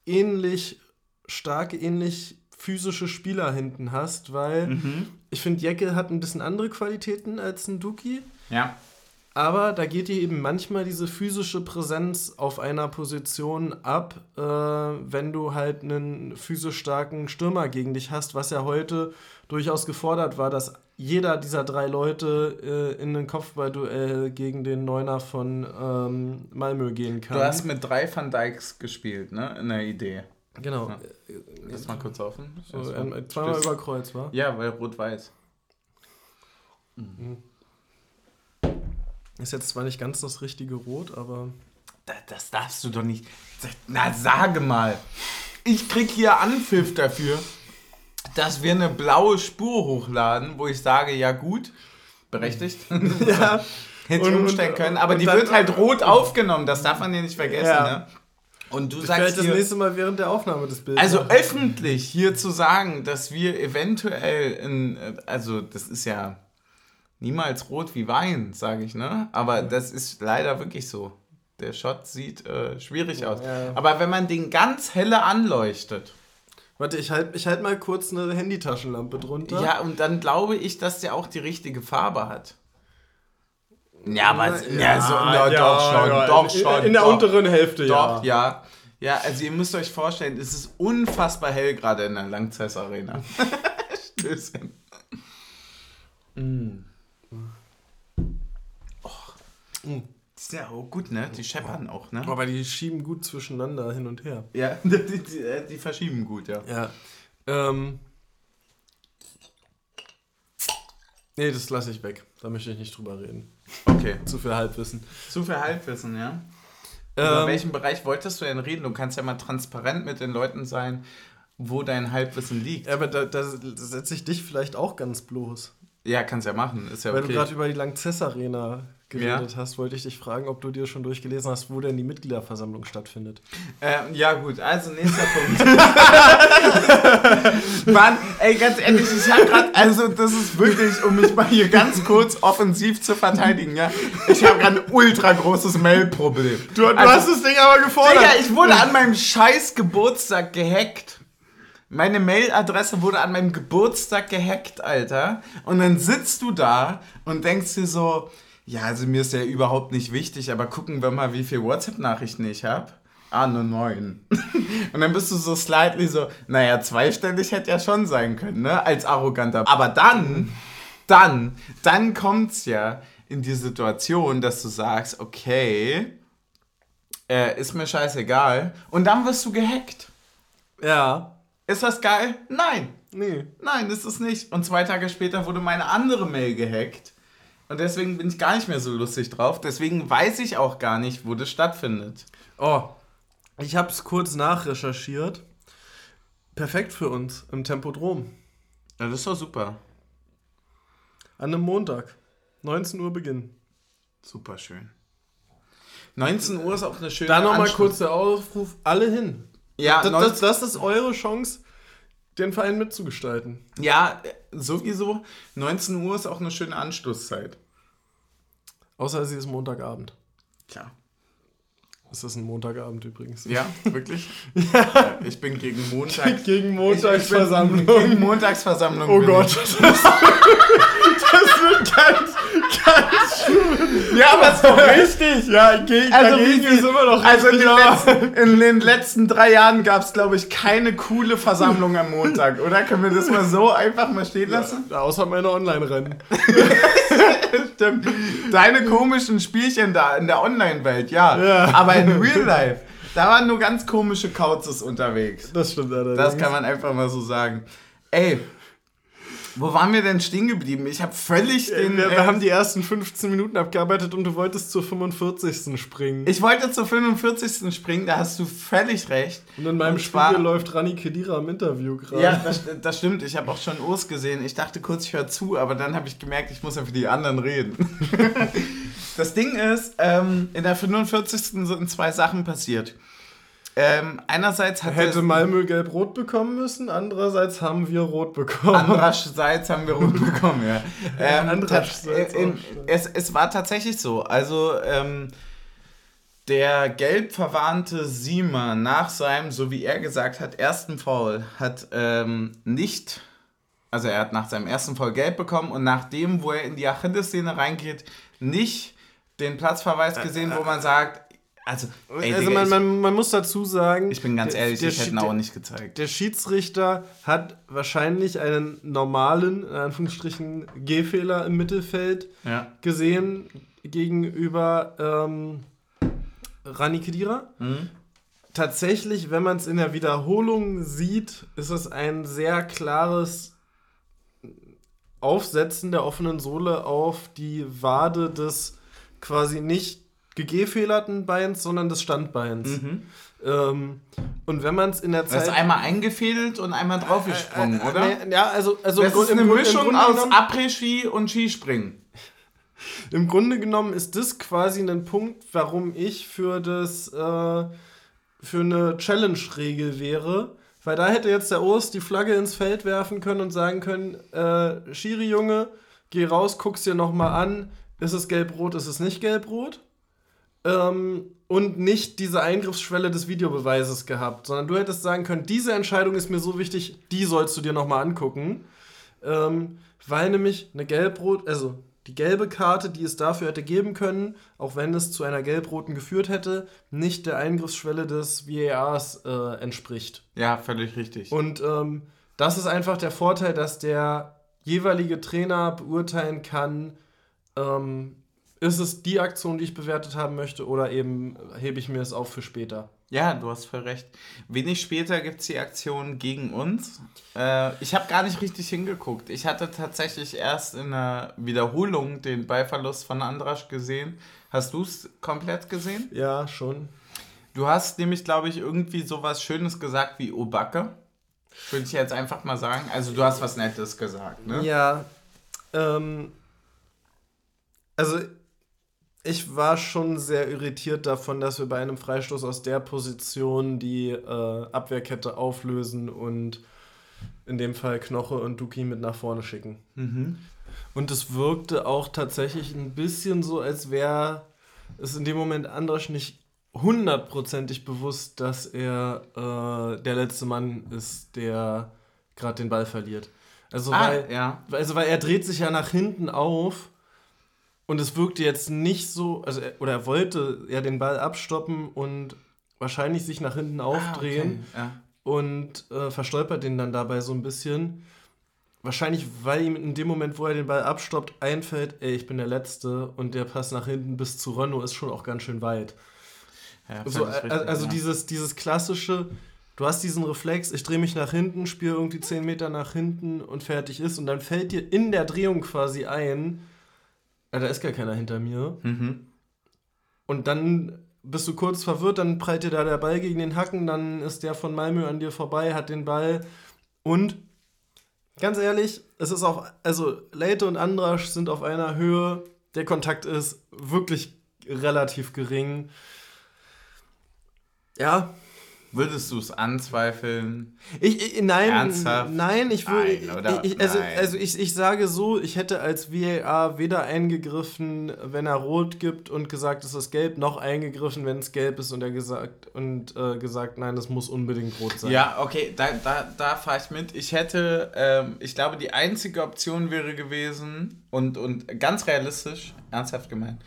Speaker 2: ähnlich starke, ähnlich physische Spieler hinten hast, weil mhm. ich finde, Jecke hat ein bisschen andere Qualitäten als ein Duki. Ja. Aber da geht dir eben manchmal diese physische Präsenz auf einer Position ab, äh, wenn du halt einen physisch starken Stürmer gegen dich hast, was ja heute durchaus gefordert war, dass jeder dieser drei Leute äh, in ein Kopfballduell gegen den Neuner von ähm, Malmö gehen kann.
Speaker 1: Du hast mit drei Van Dijks gespielt, ne? In der Idee. Genau. Ja. Lass mal kurz offen. So, ähm, zweimal über Kreuz, war? Ja, weil rot-weiß. Mhm.
Speaker 2: Ist jetzt zwar nicht ganz das richtige Rot, aber.
Speaker 1: Das, das darfst du doch nicht. Na, sage mal. Ich krieg hier Anpfiff dafür, dass wir eine blaue Spur hochladen, wo ich sage, ja gut, berechtigt.
Speaker 2: Ja.
Speaker 1: Hätte ich umstellen können, aber die
Speaker 2: dann-
Speaker 1: wird halt rot aufgenommen, das darf man ja nicht vergessen,
Speaker 2: Ja.
Speaker 1: ne? Und du sagst
Speaker 2: Vielleicht das
Speaker 1: hier,
Speaker 2: nächste Mal während der Aufnahme des Bildes.
Speaker 1: also öffentlich hier zu sagen, dass wir eventuell in, also das ist ja niemals rot wie Wein, sage ich, ne? Aber das ist leider wirklich so. Der Shot sieht äh, schwierig aus.
Speaker 2: Ja.
Speaker 1: Aber wenn man den ganz helle anleuchtet,
Speaker 2: Warte, ich halte ich halt mal kurz eine Handytaschenlampe drunter.
Speaker 1: ja, und dann glaube ich, dass der auch die richtige Farbe hat. Ja, aber ja, so, na, doch schon,
Speaker 2: ja,
Speaker 1: doch
Speaker 2: in,
Speaker 1: schon.
Speaker 2: In der
Speaker 1: doch.
Speaker 2: unteren Hälfte,
Speaker 1: Doch,
Speaker 2: ja.
Speaker 1: ja. Ja, also ihr müsst euch vorstellen, es ist unfassbar hell gerade in der Langzess Arena. Stößchen. Mm. Oh.
Speaker 2: Mm.
Speaker 1: Die sind ja auch gut, ne? Die scheppern auch, ne?
Speaker 2: Aber die schieben gut zwischeneinander hin und her.
Speaker 1: Ja, die, die, äh, die verschieben gut, ja.
Speaker 2: Ja. Ähm. Nee, das lasse ich weg. Da möchte ich nicht drüber reden.
Speaker 1: Okay.
Speaker 2: Zu viel Halbwissen.
Speaker 1: Zu viel Halbwissen, ja? Über
Speaker 2: Ähm,
Speaker 1: welchen Bereich wolltest du denn reden? Du kannst ja mal transparent mit den Leuten sein, wo dein Halbwissen liegt.
Speaker 2: ja, aber da, da setze ich dich vielleicht auch ganz bloß.
Speaker 1: Ja, kannst ja machen, ist ja
Speaker 2: Weil du
Speaker 1: okay.
Speaker 2: gerade über die Langzess Arena geredet hast, wollte ich dich fragen, ob du dir schon durchgelesen hast, wo denn die Mitgliederversammlung stattfindet.
Speaker 1: Ähm, ja, gut, also nächster Punkt. Mann, ey, ganz ehrlich, ich hab grad, also das ist wirklich, um mich mal hier ganz kurz offensiv zu verteidigen, ja. Ich habe gerade ein ultra großes Mail-Problem.
Speaker 2: Du, du
Speaker 1: Also-
Speaker 2: hast das Ding aber gefordert.
Speaker 1: Digga, ich wurde an meinem scheiß Geburtstag gehackt. Meine Mailadresse wurde an meinem Geburtstag gehackt, Alter. Und dann sitzt du da und denkst dir so, ja, also mir ist ja überhaupt nicht wichtig, aber gucken wir mal, wie viele WhatsApp-Nachrichten ich habe. Ah, nur neun. Und dann bist du so slightly so, naja, zweistellig hätte ja schon sein können, ne? Als arroganter. Aber dann, dann, dann kommt's ja in die Situation, dass du sagst, okay, äh, ist mir scheißegal. Und dann wirst du gehackt.
Speaker 2: Ja.
Speaker 1: Ist das geil? Nein.
Speaker 2: Nee.
Speaker 1: Nein, ist es nicht. Und zwei Tage später wurde meine andere Mail gehackt. Und deswegen bin ich gar nicht mehr so lustig drauf. Deswegen weiß ich auch gar nicht, wo das stattfindet.
Speaker 2: Oh, ich habe es kurz nachrecherchiert. Perfekt für uns im Tempodrom.
Speaker 1: Ja, das ist doch super.
Speaker 2: An einem Montag. 19 Uhr Beginn.
Speaker 1: Super schön. 19 Uhr ist auch eine schöne
Speaker 2: Da nochmal kurz der Aufruf: alle hin.
Speaker 1: Ja,
Speaker 2: Das,
Speaker 1: 19
Speaker 2: das, das ist eure Chance, den Verein mitzugestalten.
Speaker 1: ja, sowieso. 19 Uhr ist auch eine schöne Anschlusszeit.
Speaker 2: Außer sie ist Montagabend.
Speaker 1: Klar.
Speaker 2: Ist ein Montagabend übrigens.
Speaker 1: Ja, wirklich? ja. Ich bin gegen Montag.
Speaker 2: Gegen
Speaker 1: Ich bin
Speaker 2: Montagsversammlung.
Speaker 1: Gegen Montagsversammlung.
Speaker 2: Oh Gott,
Speaker 1: ich.
Speaker 2: das, das wird ganz, ganz
Speaker 1: Ja, aber ist doch richtig.
Speaker 2: Ja, gegen,
Speaker 1: Also,
Speaker 2: dagegen
Speaker 1: wie
Speaker 2: ist immer noch
Speaker 1: Also in den, letzten, in den letzten drei Jahren gab es, glaube ich, keine coole Versammlung am Montag, oder? Können wir das mal so einfach mal stehen lassen?
Speaker 2: Ja, außer meine Online-Rennen.
Speaker 1: Stimmt. Deine komischen Spielchen da in der Online-Welt, ja.
Speaker 2: Ja.
Speaker 1: Aber in Real Life, da waren nur ganz komische Kauzes unterwegs.
Speaker 2: Das stimmt allerdings.
Speaker 1: Das kann man einfach mal so sagen. Ey, wo waren wir denn stehen geblieben? Ich habe völlig den...
Speaker 2: wir,
Speaker 1: äh,
Speaker 2: wir haben die ersten 15 Minuten abgearbeitet und du wolltest zur 45. springen.
Speaker 1: ich wollte zur 45. springen, da hast du völlig recht.
Speaker 2: und in meinem
Speaker 1: und zwar-
Speaker 2: Spiegel läuft Rani Kedira im Interview gerade.
Speaker 1: Ja, das, das stimmt. Ich habe auch schon Urs gesehen. Ich dachte kurz, ich höre zu, aber dann habe ich gemerkt, ich muss ja für die anderen reden. das Ding ist, ähm, in der 45. sind zwei Sachen passiert. Ähm, einerseits hat
Speaker 2: Hätte Malmö gelb-rot bekommen müssen, andererseits haben wir rot bekommen.
Speaker 1: Andererseits haben wir rot bekommen, ja. Ähm,
Speaker 2: Andererseits
Speaker 1: äh, in, es, es war tatsächlich so. Also, ähm, der gelb verwarnte Siemer nach seinem, so wie er gesagt hat, ersten Foul hat ähm, nicht, also er hat nach seinem ersten Foul gelb bekommen und nach dem, wo er in die Achillessehne reingeht, nicht den Platzverweis gesehen, wo man sagt, also, ey,
Speaker 2: also man, man, man muss dazu sagen,
Speaker 1: ich bin ganz
Speaker 2: der-
Speaker 1: ehrlich,
Speaker 2: der
Speaker 1: ich hätte ihn auch nicht gezeigt.
Speaker 2: Der Schiedsrichter hat wahrscheinlich einen normalen, in Anführungsstrichen, Gehfehler im Mittelfeld
Speaker 1: Ja.
Speaker 2: gesehen gegenüber ähm, Rani Kedira.
Speaker 1: Mhm.
Speaker 2: Tatsächlich, wenn man es in der Wiederholung sieht, ist es ein sehr klares Aufsetzen der offenen Sohle auf die Wade des quasi nicht gegefehlerten Beins, sondern des Standbeins.
Speaker 1: Mhm.
Speaker 2: Ähm, und wenn man es in der
Speaker 1: Das
Speaker 2: Zeit.
Speaker 1: ist einmal eingefädelt und einmal draufgesprungen,
Speaker 2: Äh,
Speaker 1: oder?
Speaker 2: nee, Ja, also, also
Speaker 1: Das
Speaker 2: im
Speaker 1: ist eine
Speaker 2: Grund-
Speaker 1: Mischung
Speaker 2: Grunde
Speaker 1: aus Après-Ski und Skispringen.
Speaker 2: Im Grunde genommen ist das quasi ein Punkt, warum ich für das äh, für eine Challenge-Regel wäre. Weil da hätte jetzt der Urs die Flagge ins Feld werfen können und sagen können, äh, Schiri Junge, geh raus, guck's dir nochmal an, ist es gelb-rot, ist es nicht gelb-rot? Ähm, und nicht diese Eingriffsschwelle des Videobeweises gehabt, sondern du hättest sagen können, diese Entscheidung ist mir so wichtig, die sollst du dir nochmal angucken. Ähm, weil nämlich eine gelb-rot, also die gelbe Karte, die es dafür hätte geben können, auch wenn es zu einer gelb-roten geführt hätte, nicht der Eingriffsschwelle des VARs äh, entspricht.
Speaker 1: Ja, völlig richtig.
Speaker 2: Und ähm, das ist einfach der Vorteil, dass der jeweilige Trainer beurteilen kann, ähm, ist es die Aktion, die ich bewertet haben möchte, oder eben hebe ich mir es auf für später.
Speaker 1: Ja, du hast voll recht. Wenig später gibt es die Aktion gegen uns. Äh, ich habe gar nicht richtig hingeguckt. Ich hatte tatsächlich erst in der Wiederholung den Ballverlust von Andrasch gesehen. Hast du es komplett gesehen?
Speaker 2: Ja, schon.
Speaker 1: Du hast nämlich, glaube ich, irgendwie sowas Schönes gesagt wie Obacke. Würde ich jetzt einfach mal sagen. Also du hast was Nettes gesagt, ne?
Speaker 2: Ja, ähm, also ich war schon sehr irritiert davon, dass wir bei einem Freistoß aus der Position die äh, Abwehrkette auflösen und in dem Fall Knoche und Duki mit nach vorne schicken.
Speaker 1: Mhm.
Speaker 2: Und es wirkte auch tatsächlich ein bisschen so, als wäre es in dem Moment Andrasch nicht hundertprozentig bewusst, dass er äh, der letzte Mann ist, der gerade den Ball verliert. Also,
Speaker 1: Ah,
Speaker 2: weil,
Speaker 1: ja.
Speaker 2: also weil er dreht sich ja nach hinten auf und es wirkte jetzt nicht so, also er, oder er wollte ja den Ball abstoppen und wahrscheinlich sich nach hinten aufdrehen
Speaker 1: Ah, okay. ja.
Speaker 2: und äh, verstolpert den dann dabei so ein bisschen. Wahrscheinlich, weil ihm in dem Moment, wo er den Ball abstoppt, einfällt, ey, ich bin der Letzte und der Pass nach hinten bis zu Renault ist schon auch ganz schön weit.
Speaker 1: Ja,
Speaker 2: So,
Speaker 1: völlig
Speaker 2: äh,
Speaker 1: richtig,
Speaker 2: also
Speaker 1: ja.
Speaker 2: dieses, dieses klassische, du hast diesen Reflex, ich drehe mich nach hinten, spiele irgendwie 10 Meter nach hinten und fertig ist und dann fällt dir in der Drehung quasi ein, äh, da ist gar keiner hinter mir.
Speaker 1: Mhm.
Speaker 2: Und dann bist du kurz verwirrt, dann prallt dir da der Ball gegen den Hacken, dann ist der von Malmö an dir vorbei, hat den Ball und ganz ehrlich, es ist auch, also Leite und Andrasch sind auf einer Höhe, der Kontakt ist wirklich relativ gering. Ja,
Speaker 1: Würdest du es anzweifeln?
Speaker 2: ich, ich nein,
Speaker 1: Ernsthaft?
Speaker 2: nein, ich würde,
Speaker 1: Nein, oder?
Speaker 2: ich, also,
Speaker 1: Nein.
Speaker 2: also ich, ich sage so, ich hätte als VAR weder eingegriffen, wenn er rot gibt und gesagt, es ist gelb, noch eingegriffen, wenn es gelb ist und er gesagt und äh, gesagt, nein, das muss unbedingt rot sein.
Speaker 1: Ja, okay, da, da, da fahre ich mit. Ich hätte, ähm, ich glaube, die einzige Option wäre gewesen und, und ganz realistisch, ernsthaft gemeint,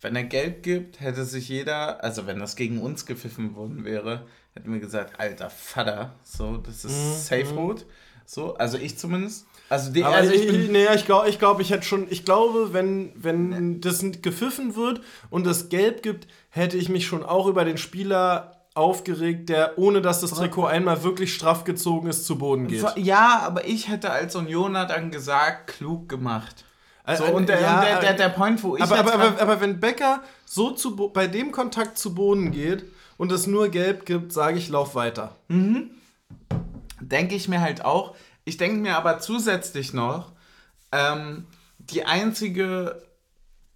Speaker 1: wenn er gelb gibt, hätte sich jeder, also wenn das gegen uns gepfiffen worden wäre, hätten wir gesagt, alter Vater, so, das ist
Speaker 2: Mhm,
Speaker 1: safe rot. So, also ich zumindest. Also, die, also
Speaker 2: ich,
Speaker 1: ich
Speaker 2: nee, ich glaube, ich, glaub, ich hätte schon, ich glaube, wenn, wenn das gepfiffen wird und es gelb gibt, hätte ich mich schon auch über den Spieler aufgeregt, der ohne dass das Trikot einmal wirklich straff gezogen ist, zu Boden geht.
Speaker 1: Ja, aber ich hätte als Unioner dann gesagt, klug gemacht. So, und der,
Speaker 2: ja,
Speaker 1: der, der, der Point, wo ich
Speaker 2: aber, aber, aber, aber wenn Becker so zu bei dem Kontakt zu Boden geht und es nur gelb gibt, sage ich, lauf weiter.
Speaker 1: denke ich mir halt auch. Ich denke mir aber zusätzlich noch, ähm, die einzige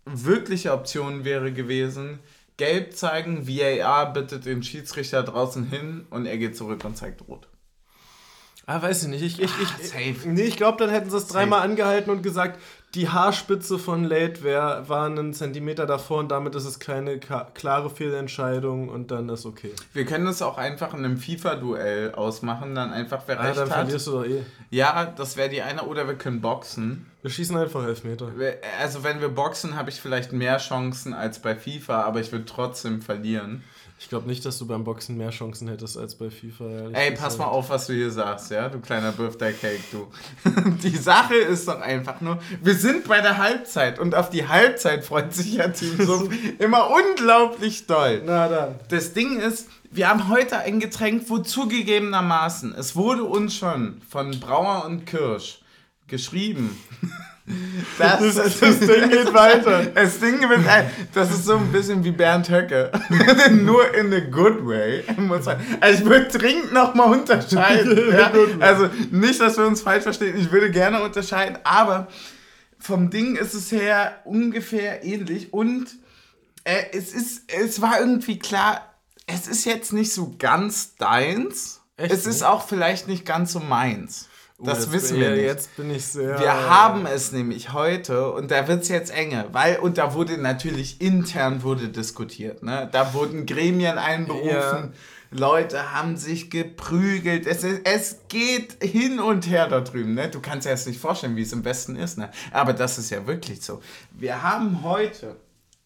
Speaker 1: wirkliche Option wäre gewesen, gelb zeigen, VAR bittet den Schiedsrichter draußen hin und er geht zurück und zeigt rot.
Speaker 2: Ah, weiß ich nicht. Ich, ich, ich,
Speaker 1: safe.
Speaker 2: Nee, ich glaube, dann hätten sie es dreimal angehalten und gesagt, die Haarspitze von Late wär, war einen Zentimeter davor und damit ist es keine klare Fehlentscheidung und dann ist okay.
Speaker 1: Wir können es auch einfach in einem FIFA-Duell ausmachen, dann einfach wer
Speaker 2: Ah,
Speaker 1: recht
Speaker 2: dann
Speaker 1: hat.
Speaker 2: verlierst du doch eh.
Speaker 1: Ja, das wäre die eine, oder wir können boxen.
Speaker 2: Wir schießen einfach Elfmeter.
Speaker 1: Also wenn wir boxen, habe ich vielleicht mehr Chancen als bei FIFA, aber ich würde trotzdem verlieren.
Speaker 2: Ich glaube nicht, dass du beim Boxen mehr Chancen hättest als bei FIFA. ehrlich
Speaker 1: Ey,
Speaker 2: gesagt.
Speaker 1: pass mal auf, was du hier sagst, ja, du kleiner Birthday Cake, du. Die Sache ist doch einfach nur, wir sind bei der Halbzeit und auf die Halbzeit freut sich ja Team Suff immer unglaublich doll.
Speaker 2: Na dann.
Speaker 1: Das Ding ist, wir haben heute ein Getränk, wo zugegebenermaßen, es wurde uns schon von Brauer und Kirsch geschrieben. Das,
Speaker 2: Das, das Ding geht weiter.
Speaker 1: Das Ding wird, das ist so ein bisschen wie Bernd Höcke. Nur in a good way. Also ich würde dringend nochmal unterscheiden. ja? Also nicht, dass wir uns falsch verstehen. Ich würde gerne unterscheiden, aber vom Ding ist es her ungefähr ähnlich und äh, es ist, es war irgendwie klar, es ist jetzt nicht so ganz deins.
Speaker 2: Echt
Speaker 1: es ist auch vielleicht nicht ganz so meins. Das
Speaker 2: Jetzt
Speaker 1: wissen wir nicht.
Speaker 2: Jetzt bin ich sehr.
Speaker 1: Wir haben es nämlich heute und da wird es jetzt enge, weil, und da wurde natürlich intern wurde diskutiert, ne? Da wurden Gremien einberufen,
Speaker 2: Ja.
Speaker 1: Leute haben sich geprügelt, es, es geht hin und her da drüben, ne? Du kannst dir jetzt nicht vorstellen, wie es im Westen ist, ne? Aber das ist ja wirklich so. Wir haben heute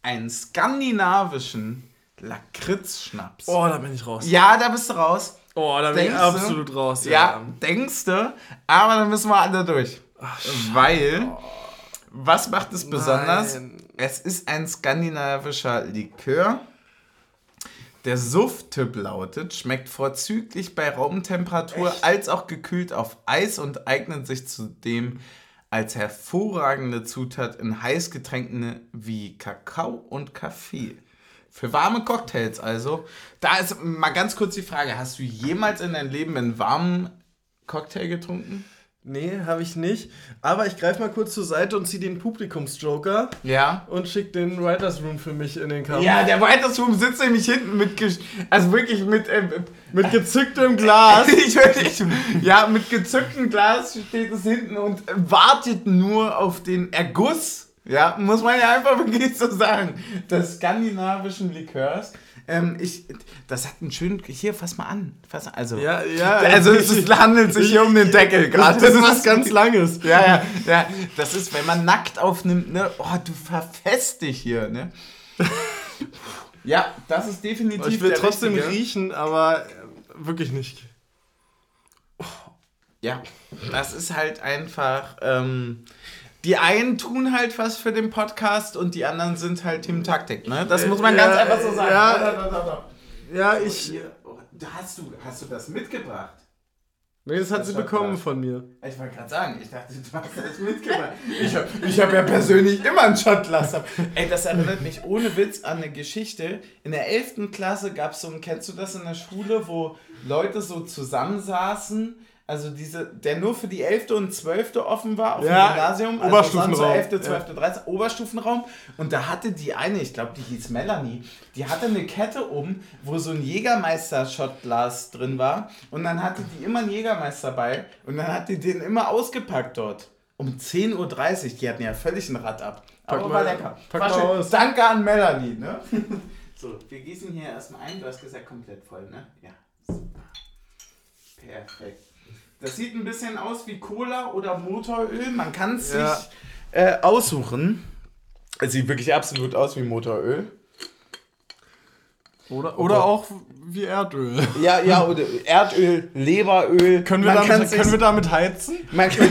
Speaker 1: einen skandinavischen Lakritz-Schnaps.
Speaker 2: Oh, da bin ich raus.
Speaker 1: Ja, da bist du raus.
Speaker 2: Oh, da bin ich absolut raus.
Speaker 1: Ja, denkst du, aber dann müssen wir alle durch. Weil, was macht es besonders?
Speaker 2: Nein.
Speaker 1: Es ist ein skandinavischer Likör. Der Suff-Typ lautet, schmeckt vorzüglich bei Raumtemperatur als auch gekühlt auf Eis und eignet sich zudem als hervorragende Zutat in Heißgetränken wie Kakao und Kaffee. Für warme Cocktails also. Da ist mal ganz kurz die Frage, hast du jemals in deinem Leben einen warmen Cocktail getrunken?
Speaker 2: Nee, habe ich nicht. Aber ich greife mal kurz zur Seite und ziehe den Publikumsjoker
Speaker 1: Ja.
Speaker 2: und schicke den Writers Room für mich in den Kampf.
Speaker 1: Ja, der Writers Room sitzt nämlich hinten mit, also wirklich mit, äh,
Speaker 2: Mit gezücktem Glas.
Speaker 1: ich, ich, ja, mit gezücktem Glas steht es hinten und wartet nur auf den Erguss, ja, muss man ja einfach wirklich so sagen, des skandinavischen Likörs. Ähm, ich, das hat einen schönen, hier, fass mal an, fass also,
Speaker 2: Ja, ja.
Speaker 1: also es ist, handelt sich hier um den Deckel gerade.
Speaker 2: Das ist was ganz Langes.
Speaker 1: Ja, ja, ja, das ist, wenn man nackt aufnimmt, ne, oh, du verfest dich hier, ne. Ja, das ist definitiv
Speaker 2: Ich will trotzdem
Speaker 1: richtige.
Speaker 2: riechen, aber äh, wirklich nicht.
Speaker 1: Ja, das ist halt einfach. Ähm, die einen tun halt was für den Podcast und die anderen sind halt Team Taktik, ne? Das muss man
Speaker 2: Ja,
Speaker 1: ganz einfach so sagen.
Speaker 2: ja.
Speaker 1: Da, da, da, da.
Speaker 2: Ja, ich.
Speaker 1: Oh, da hast, du, hast du das mitgebracht?
Speaker 2: Nee, das hat
Speaker 1: Das
Speaker 2: sie bekommen
Speaker 1: was.
Speaker 2: von mir.
Speaker 1: Ich wollte gerade sagen, ich dachte, du hast das mitgebracht. Ich habe ich hab ja persönlich immer ein Shotglas. Ey, das erinnert mich ohne Witz an eine Geschichte. In der 11. Klasse gab es so ein, kennst du das in der Schule, wo Leute so zusammensaßen? Also diese, der nur für die 11. und 12. offen war auf
Speaker 2: Ja,
Speaker 1: dem Gymnasium.
Speaker 2: Oberstufenraum.
Speaker 1: Also so 11., 12., 13. Oberstufenraum. Und da hatte die eine, ich glaube, die hieß Melanie, die hatte eine Kette um, wo so ein Jägermeister-Shotglas drin war. Und dann hatte die immer einen Jägermeister bei. Und dann hat die den immer ausgepackt dort. Um 10.30 Uhr. Die hatten ja völlig ein Rad ab.
Speaker 2: Pack
Speaker 1: Aber
Speaker 2: mal-
Speaker 1: war lecker.
Speaker 2: pack
Speaker 1: war schön.
Speaker 2: aus.
Speaker 1: Danke an Melanie, ne? so, wir gießen hier erstmal ein. Du hast gesagt, komplett voll, ne? Ja. Super. Perfekt. Das sieht ein bisschen aus wie Cola oder Motoröl. Man kann es
Speaker 2: Ja.
Speaker 1: sich äh, aussuchen. Es sieht wirklich absolut aus wie Motoröl.
Speaker 2: Oder, oder auch wie Erdöl.
Speaker 1: Ja, ja, oder Erdöl, Leberöl.
Speaker 2: Können wir,
Speaker 1: Man
Speaker 2: damit, können wir damit heizen?
Speaker 1: Man kann,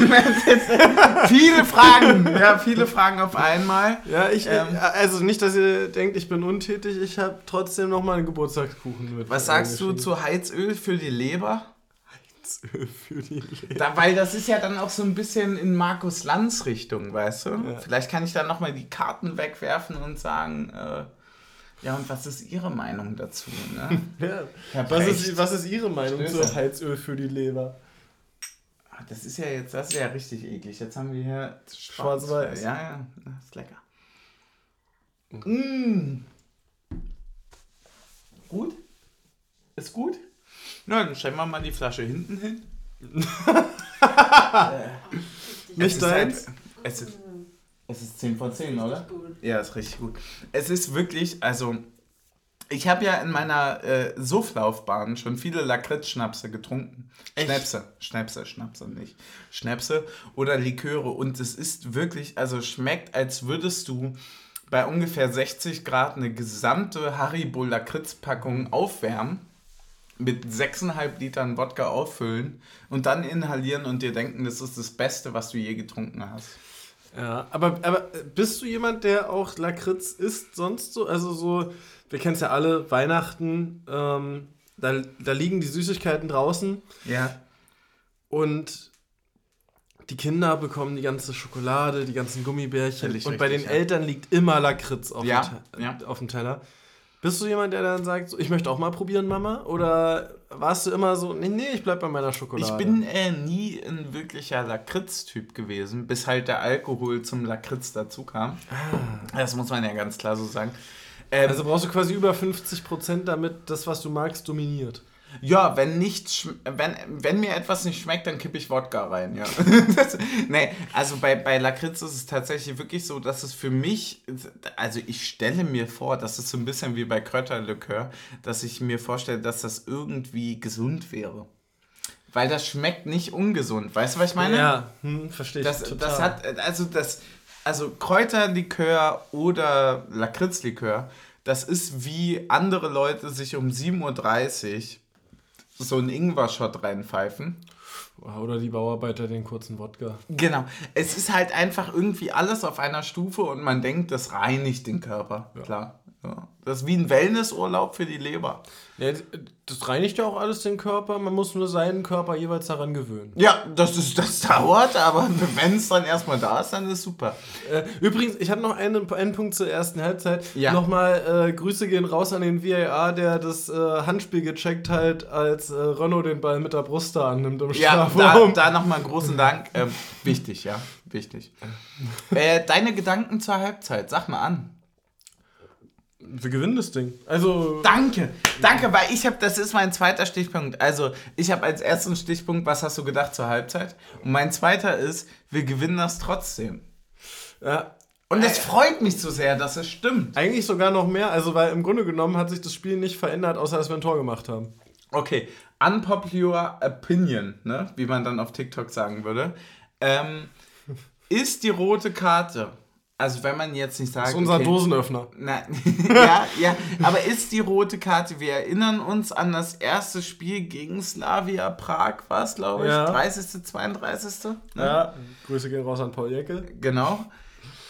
Speaker 1: viele Fragen, ja, viele Fragen auf einmal.
Speaker 2: Ja, ich.
Speaker 1: Ähm.
Speaker 2: also nicht, dass ihr denkt, ich bin untätig. Ich habe trotzdem noch mal einen Geburtstagskuchen mit.
Speaker 1: Was sagst du zu Heizöl für die Leber?
Speaker 2: für die?
Speaker 1: Da, weil das ist ja dann auch so ein bisschen in Markus Lanz Richtung, weißt du?
Speaker 2: Ja.
Speaker 1: Vielleicht kann ich dann nochmal die Karten wegwerfen und sagen, äh, ja, und was ist Ihre Meinung dazu? Ne?
Speaker 2: Ja. Was, ist, was ist Ihre Meinung
Speaker 1: Stöße.
Speaker 2: zu Heizöl für die Leber?
Speaker 1: Ah, Das ist ja jetzt, das ist ja richtig eklig. Jetzt haben wir hier
Speaker 2: Schwarz-Weiß.
Speaker 1: Ja, ja, das ist lecker. Mm. Gut? Ist gut? Na, dann stellen wir mal die Flasche hinten hin. Es
Speaker 2: Nicht
Speaker 1: ist
Speaker 2: deins?
Speaker 1: Halt, es, ist, es ist 10 von 10, oder? Ja, ist richtig gut. Es ist wirklich, also, ich habe ja in meiner äh, Sufflaufbahn schon viele Lakritz-Schnapse getrunken. Schnäpse, Schnäpse, Schnapse nicht. Schnäpse oder Liköre. Und es ist wirklich, also schmeckt, als würdest du bei ungefähr 60 Grad eine gesamte Haribo Lakritz-Packung aufwärmen, mit 6,5 Litern Wodka auffüllen und dann inhalieren und dir denken, das ist das Beste, was du je getrunken hast.
Speaker 2: Ja, aber, aber bist du jemand, der auch Lakritz isst sonst so? Also so, wir kennen es ja alle, Weihnachten, ähm, da, da liegen die Süßigkeiten draußen
Speaker 1: Ja.
Speaker 2: und die Kinder bekommen die ganze Schokolade, die ganzen Gummibärchen
Speaker 1: Völlig
Speaker 2: und bei den
Speaker 1: richtig, ja.
Speaker 2: Eltern liegt immer Lakritz auf,
Speaker 1: Ja,
Speaker 2: dem,
Speaker 1: ja.
Speaker 2: auf dem Teller. Bist du jemand, der dann sagt, ich möchte auch mal probieren, Mama? Oder warst du immer so, nee, nee, ich bleib bei meiner Schokolade?
Speaker 1: Ich bin äh, nie ein wirklicher Lakritz-Typ gewesen, bis halt der Alkohol zum Lakritz dazu kam. Das muss man ja ganz klar so sagen. Ähm,
Speaker 2: also brauchst du quasi über 50%, damit das, was du magst, dominiert.
Speaker 1: Ja, wenn nicht, schm- wenn, wenn mir etwas nicht schmeckt, dann kippe ich Wodka rein, ja. das, nee, also bei, bei Lakritz ist es tatsächlich wirklich so, dass es für mich, also ich stelle mir vor, das ist so ein bisschen wie bei Kräuterlikör, dass ich mir vorstelle, dass das irgendwie gesund wäre. Weil das schmeckt nicht ungesund. Weißt du, was ich meine?
Speaker 2: Ja, hm, verstehe ich
Speaker 1: Das,
Speaker 2: total.
Speaker 1: das hat, also das, also Kräuterlikör oder Lakritzlikör, das ist wie andere Leute sich um 7.30 Uhr so einen Ingwer-Shot reinpfeifen.
Speaker 2: Oder die Bauarbeiter den kurzen Wodka.
Speaker 1: Genau. Es ist halt einfach irgendwie alles auf einer Stufe und man denkt, das reinigt den Körper. Klar. Ja. Das ist wie ein Wellnessurlaub für die Leber.
Speaker 2: Ja, das reinigt ja auch alles den Körper, man muss nur seinen Körper jeweils daran gewöhnen.
Speaker 1: Ja, das, ist, das dauert, aber wenn es dann erstmal da ist, dann ist super.
Speaker 2: Äh, übrigens, ich hatte noch einen, einen Punkt zur ersten Halbzeit.
Speaker 1: Ja.
Speaker 2: Nochmal äh, Grüße gehen raus an den VAR, der das äh, Handspiel gecheckt hat, als äh, Renault den Ball mit der Brust da annimmt im
Speaker 1: Ja, da,
Speaker 2: Strafraum.
Speaker 1: da nochmal großen Dank. Ähm, wichtig, ja, wichtig. Äh, deine Gedanken zur Halbzeit, sag mal an.
Speaker 2: Wir gewinnen das Ding. Also,
Speaker 1: Danke, danke, weil ich habe, das ist mein zweiter Stichpunkt. Also, ich habe als ersten Stichpunkt, was hast du gedacht zur Halbzeit? Und mein zweiter ist, wir gewinnen das trotzdem.
Speaker 2: ja,
Speaker 1: Und es freut mich so sehr, dass es stimmt.
Speaker 2: eigentlich sogar noch mehr. Also, weil im Grunde genommen hat sich das Spiel nicht verändert, außer dass wir ein Tor gemacht haben.
Speaker 1: Okay, unpopular opinion, ne? wie man dann auf TikTok sagen würde. Ähm, ist die rote Karte, also wenn man jetzt nicht sagt,
Speaker 2: Das ist unser
Speaker 1: okay,
Speaker 2: Dosenöffner.
Speaker 1: Nein, ja, ja, aber ist die rote Karte, wir erinnern uns an das erste Spiel gegen Slavia Prag, war es, glaube ich,
Speaker 2: Ja.
Speaker 1: 30., 32. Ne?
Speaker 2: Ja, Grüße gehen raus an Paul Jäckel.
Speaker 1: Genau.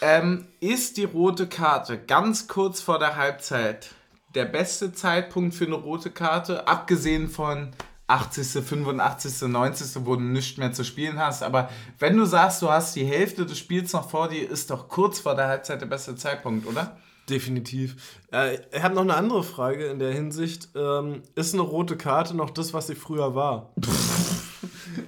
Speaker 1: Ähm, ist die rote Karte ganz kurz vor der Halbzeit der beste Zeitpunkt für eine rote Karte, abgesehen von 80., 85., 90., wo du nichts mehr zu spielen hast. Aber wenn du sagst, du hast die Hälfte des Spiels noch vor dir, ist doch kurz vor der Halbzeit der beste Zeitpunkt, oder?
Speaker 2: Definitiv. Äh, ich habe noch eine andere Frage in der Hinsicht. Ähm, ist eine rote Karte noch das, was sie früher war?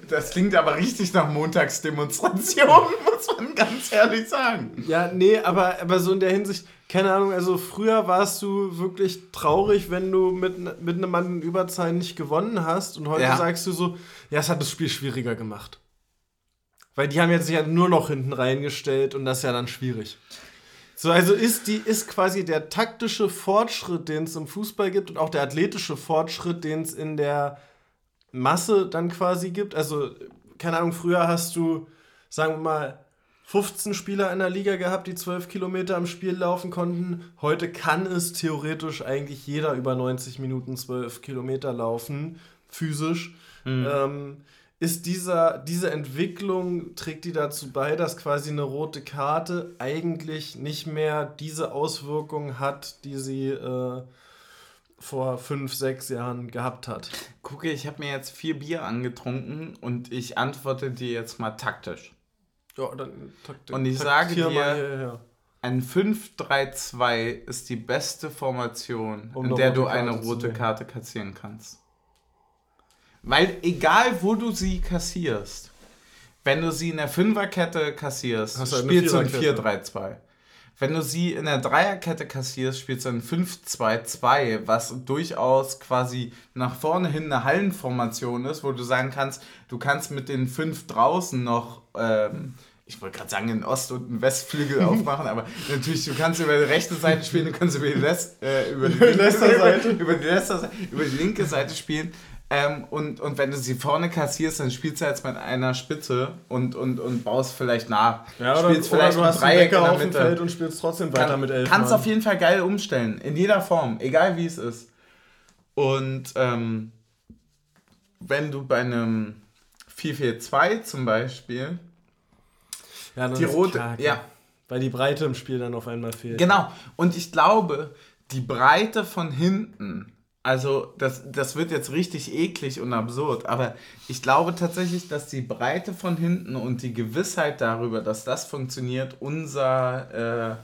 Speaker 1: Das klingt aber richtig nach Montagsdemonstration, muss man ganz ehrlich sagen.
Speaker 2: Ja, nee, aber, aber so in der Hinsicht, keine Ahnung, also früher warst du wirklich traurig, wenn du mit, mit einem Mann in Überzahl nicht gewonnen hast und heute
Speaker 1: Ja.
Speaker 2: sagst du so, ja, es hat das Spiel schwieriger gemacht. Weil die haben jetzt sich ja nur noch hinten reingestellt und das ist ja dann schwierig. So, also ist die ist quasi der taktische Fortschritt, den es im Fußball gibt und auch der athletische Fortschritt, den es in der Masse dann quasi gibt. Also, keine Ahnung, früher hast du, sagen wir mal, 15 Spieler in der Liga gehabt, die 12 Kilometer am Spiel laufen konnten. Heute kann es theoretisch eigentlich jeder über 90 Minuten 12 Kilometer laufen, physisch. Ähm, ist dieser, diese Entwicklung, trägt die dazu bei, dass quasi eine rote Karte eigentlich nicht mehr diese Auswirkungen hat, die sie äh, vor fünf, sechs Jahren gehabt hat?
Speaker 1: Gucke, ich habe mir jetzt vier Bier angetrunken und ich antworte dir jetzt mal taktisch.
Speaker 2: Ja, dann Taktik,
Speaker 1: Und ich sage dir-
Speaker 2: mal.
Speaker 1: Ein 5-3-2 ist die beste Formation,
Speaker 2: Um
Speaker 1: in der du eine
Speaker 2: Karte
Speaker 1: rote. Karte kassieren kannst. Weil egal, wo du sie kassierst, wenn du sie in der Fünferkette kassierst, spielst du ein
Speaker 2: Viererkette.
Speaker 1: 4-3-2. Wenn du sie in der Dreierkette kassierst, spielst du ein 5-2-2, was durchaus quasi nach vorne hin eine Hallenformation ist, wo du sagen kannst, du kannst mit den fünf draußen noch, ähm, ich wollte gerade sagen, einen Ost- und einen Westflügel aufmachen, aber natürlich, du kannst über die rechte Seite spielen, du kannst über die, Lest, äh, über die linke
Speaker 2: Leicester-Seite.
Speaker 1: Über, über, die Leicester- über die linke Seite spielen. Ähm, und, und wenn du sie vorne kassierst, dann spielst du jetzt mit einer Spitze und, und, und baust vielleicht nach.
Speaker 2: Ja, oder,
Speaker 1: spielst
Speaker 2: oder du hast einen
Speaker 1: Dreieck in
Speaker 2: Wecker
Speaker 1: der
Speaker 2: auf dem. Feld und spielst trotzdem weiter
Speaker 1: Kann,
Speaker 2: mit elf
Speaker 1: kannst
Speaker 2: Mann.
Speaker 1: auf jeden Fall geil umstellen. In jeder Form. Egal wie es ist. Und ähm, wenn du bei einem 4-4-2 zum Beispiel
Speaker 2: ja,
Speaker 1: die rote.
Speaker 2: kacke.
Speaker 1: Ja,
Speaker 2: Weil die Breite im Spiel dann auf einmal fehlt.
Speaker 1: genau. Und ich glaube, die Breite von hinten Also, das, das wird jetzt richtig eklig und absurd, aber ich glaube tatsächlich, dass die Breite von hinten und die Gewissheit darüber, dass das funktioniert, unser, äh,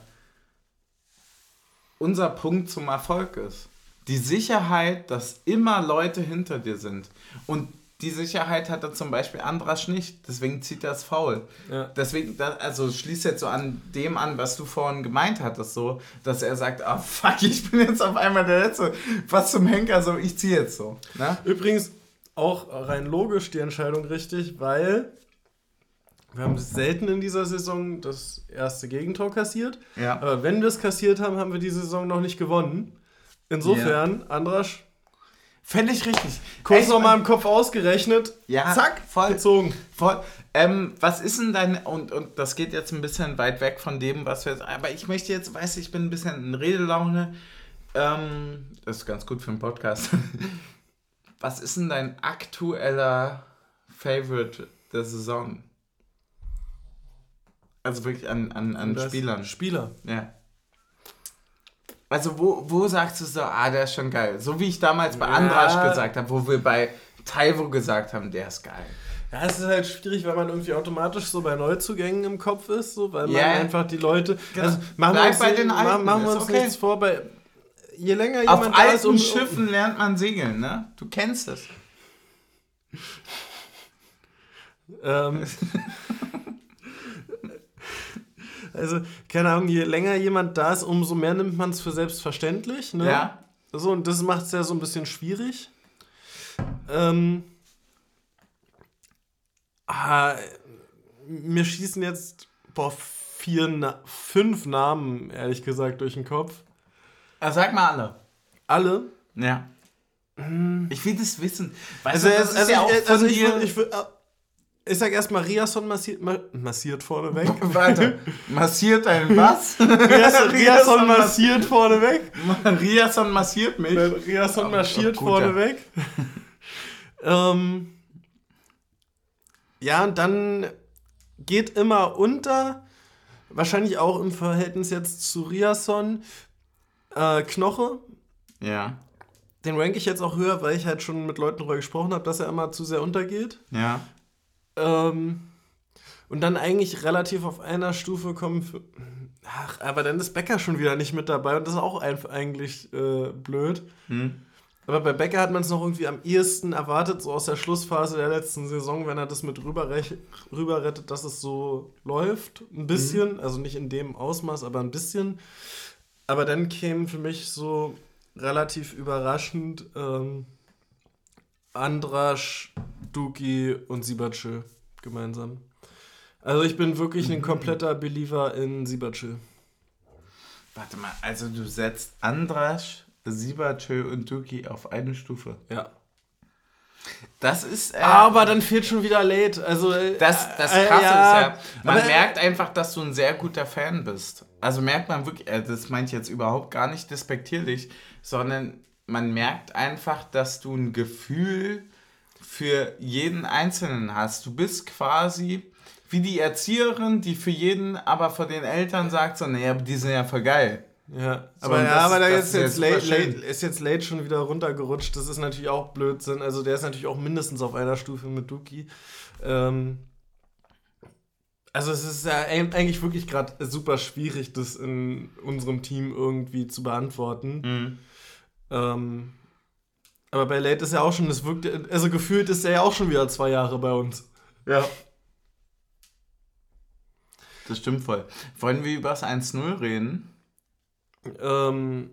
Speaker 1: unser Punkt zum Erfolg ist. Die Sicherheit, dass immer Leute hinter dir sind. Und die Sicherheit hat er zum Beispiel Andras nicht, deswegen zieht er es faul.
Speaker 2: Ja.
Speaker 1: Deswegen, also schließt jetzt so an dem an, was du vorhin gemeint hattest, so, dass er sagt, ah fuck, ich bin jetzt auf einmal der Letzte. Was zum Henker, so, ich ziehe jetzt so. Ne?
Speaker 2: Übrigens auch rein logisch die Entscheidung richtig, weil wir haben selten in dieser Saison das erste Gegentor kassiert.
Speaker 1: Ja.
Speaker 2: Aber wenn wir es kassiert haben, haben wir die Saison noch nicht gewonnen. Insofern, Andras,
Speaker 1: Völlig richtig.
Speaker 2: kurz nochmal im Kopf ausgerechnet.
Speaker 1: Ja,
Speaker 2: zack,
Speaker 1: voll.
Speaker 2: gezogen.
Speaker 1: Voll. Ähm, was ist denn dein, und, und das geht jetzt ein bisschen weit weg von dem, was wir jetzt, aber ich möchte jetzt, weiß ich bin ein bisschen in Redelaune, ähm, das ist ganz gut für einen Podcast. was ist denn dein aktueller Favorite der Saison? Also wirklich an, an, an Spielern.
Speaker 2: Spieler.
Speaker 1: Ja. Also wo, wo sagst du so, ah, der ist schon geil? So wie ich damals bei
Speaker 2: Ja.
Speaker 1: Andrasch gesagt habe, wo wir bei Taiwo gesagt haben, der ist geil.
Speaker 2: Ja, es ist halt schwierig, weil man irgendwie automatisch so bei Neuzugängen im Kopf ist, so, weil man einfach die Leute.
Speaker 1: Genau.
Speaker 2: Also machen wir
Speaker 1: Bleib
Speaker 2: uns,
Speaker 1: bei den Alten,
Speaker 2: machen wir
Speaker 1: ist
Speaker 2: uns
Speaker 1: okay.
Speaker 2: nichts vor, bei je länger
Speaker 1: Auf
Speaker 2: jemand ist,
Speaker 1: alten
Speaker 2: um,
Speaker 1: Schiffen lernt man segeln, ne? Du kennst es.
Speaker 2: Ähm, also, keine Ahnung, je länger jemand da ist, umso mehr nimmt man es für selbstverständlich. Ne?
Speaker 1: Ja.
Speaker 2: So, und das macht es ja so ein bisschen schwierig. Ähm, ah, mir schießen jetzt boah, vier, Na fünf Namen, ehrlich gesagt, durch den Kopf.
Speaker 1: Ah, sag mal alle.
Speaker 2: Alle.
Speaker 1: Ja. Ich will das wissen. Weißt
Speaker 2: Also,
Speaker 1: du, das
Speaker 2: also,
Speaker 1: ist
Speaker 2: also,
Speaker 1: ja auch
Speaker 2: ich,
Speaker 1: von
Speaker 2: also ich, ich, äh, ich sag erstmal, Riasson massiert, ma massiert vorneweg.
Speaker 1: Warte, massiert ein was?
Speaker 2: Riasson, Riasson massiert vorneweg.
Speaker 1: Riasson massiert mich.
Speaker 2: Riasson
Speaker 1: Oh,
Speaker 2: marschiert
Speaker 1: oh, guter.
Speaker 2: vorneweg. ähm, ja, und dann geht immer unter, wahrscheinlich auch im Verhältnis jetzt zu Riasson, äh, Knoche.
Speaker 1: Ja,
Speaker 2: Den rank ich jetzt auch höher, weil ich halt schon mit Leuten darüber gesprochen habe, dass er immer zu sehr untergeht.
Speaker 1: ja.
Speaker 2: Ähm, und dann eigentlich relativ auf einer Stufe kommen. Für, ach, aber dann ist Becker schon wieder nicht mit dabei und das ist auch einfach eigentlich äh, blöd.
Speaker 1: Hm.
Speaker 2: Aber bei Becker hat man es noch irgendwie am ehesten erwartet, so aus der Schlussphase der letzten Saison, wenn er das mit rüber, rüber rettet, dass es so läuft. Ein bisschen, also nicht in dem Ausmaß, aber ein bisschen. Aber dann kämen für mich so relativ überraschend ähm, Andrasch, Duki und Sibacil gemeinsam. Also ich bin wirklich ein kompletter Believer in Sibacil.
Speaker 1: Warte mal, also du setzt Andrasch, Sibacö und Duki auf eine Stufe.
Speaker 2: Ja.
Speaker 1: Das ist... Äh,
Speaker 2: Aber dann fehlt schon wieder Late. Also, äh,
Speaker 1: Das, das
Speaker 2: äh,
Speaker 1: Krasse
Speaker 2: ja,
Speaker 1: ist ja, man
Speaker 2: aber-
Speaker 1: merkt einfach, dass du ein sehr guter Fan bist. Also merkt man wirklich, äh, das meine ich jetzt überhaupt gar nicht despektierlich, sondern man merkt einfach, dass du ein Gefühl für jeden Einzelnen hast. Du bist quasi wie die Erzieherin, die für jeden aber vor den Eltern sagt, so, naja, die sind ja voll geil.
Speaker 2: Ja, aber, ja,
Speaker 1: das-
Speaker 2: aber da ist jetzt, late, late, ist jetzt Late schon wieder runtergerutscht. Das ist natürlich auch Blödsinn. Also der ist natürlich auch mindestens auf einer Stufe mit Duki. Ähm, also es ist ja eig- eigentlich wirklich gerade super schwierig, das in unserem Team irgendwie zu beantworten. Ähm, aber bei Late ist ja auch schon, das wirkt, also gefühlt ist er ja auch schon wieder zwei Jahre bei uns.
Speaker 1: Ja. Das stimmt voll. Wollen wir über das 1-0 reden?
Speaker 2: Ähm,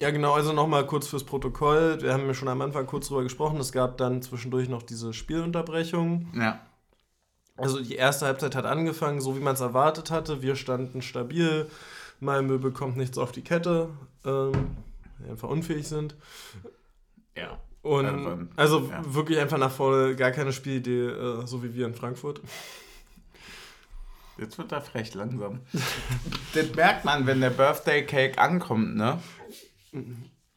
Speaker 2: ja, genau, also nochmal kurz fürs Protokoll. Wir haben ja schon am Anfang kurz drüber gesprochen. Es gab dann zwischendurch noch diese Spielunterbrechung.
Speaker 1: Ja.
Speaker 2: Also die erste Halbzeit hat angefangen, so wie man es erwartet hatte. Wir standen stabil. Malmö bekommt nichts auf die Kette, ähm, einfach unfähig sind.
Speaker 1: Ja.
Speaker 2: Und
Speaker 1: Ähm,
Speaker 2: also
Speaker 1: ja.
Speaker 2: wirklich einfach nach vorne, gar keine Spielidee, äh, so wie wir in Frankfurt.
Speaker 1: Jetzt wird er frech langsam. das merkt man, wenn der Birthday Cake ankommt, ne?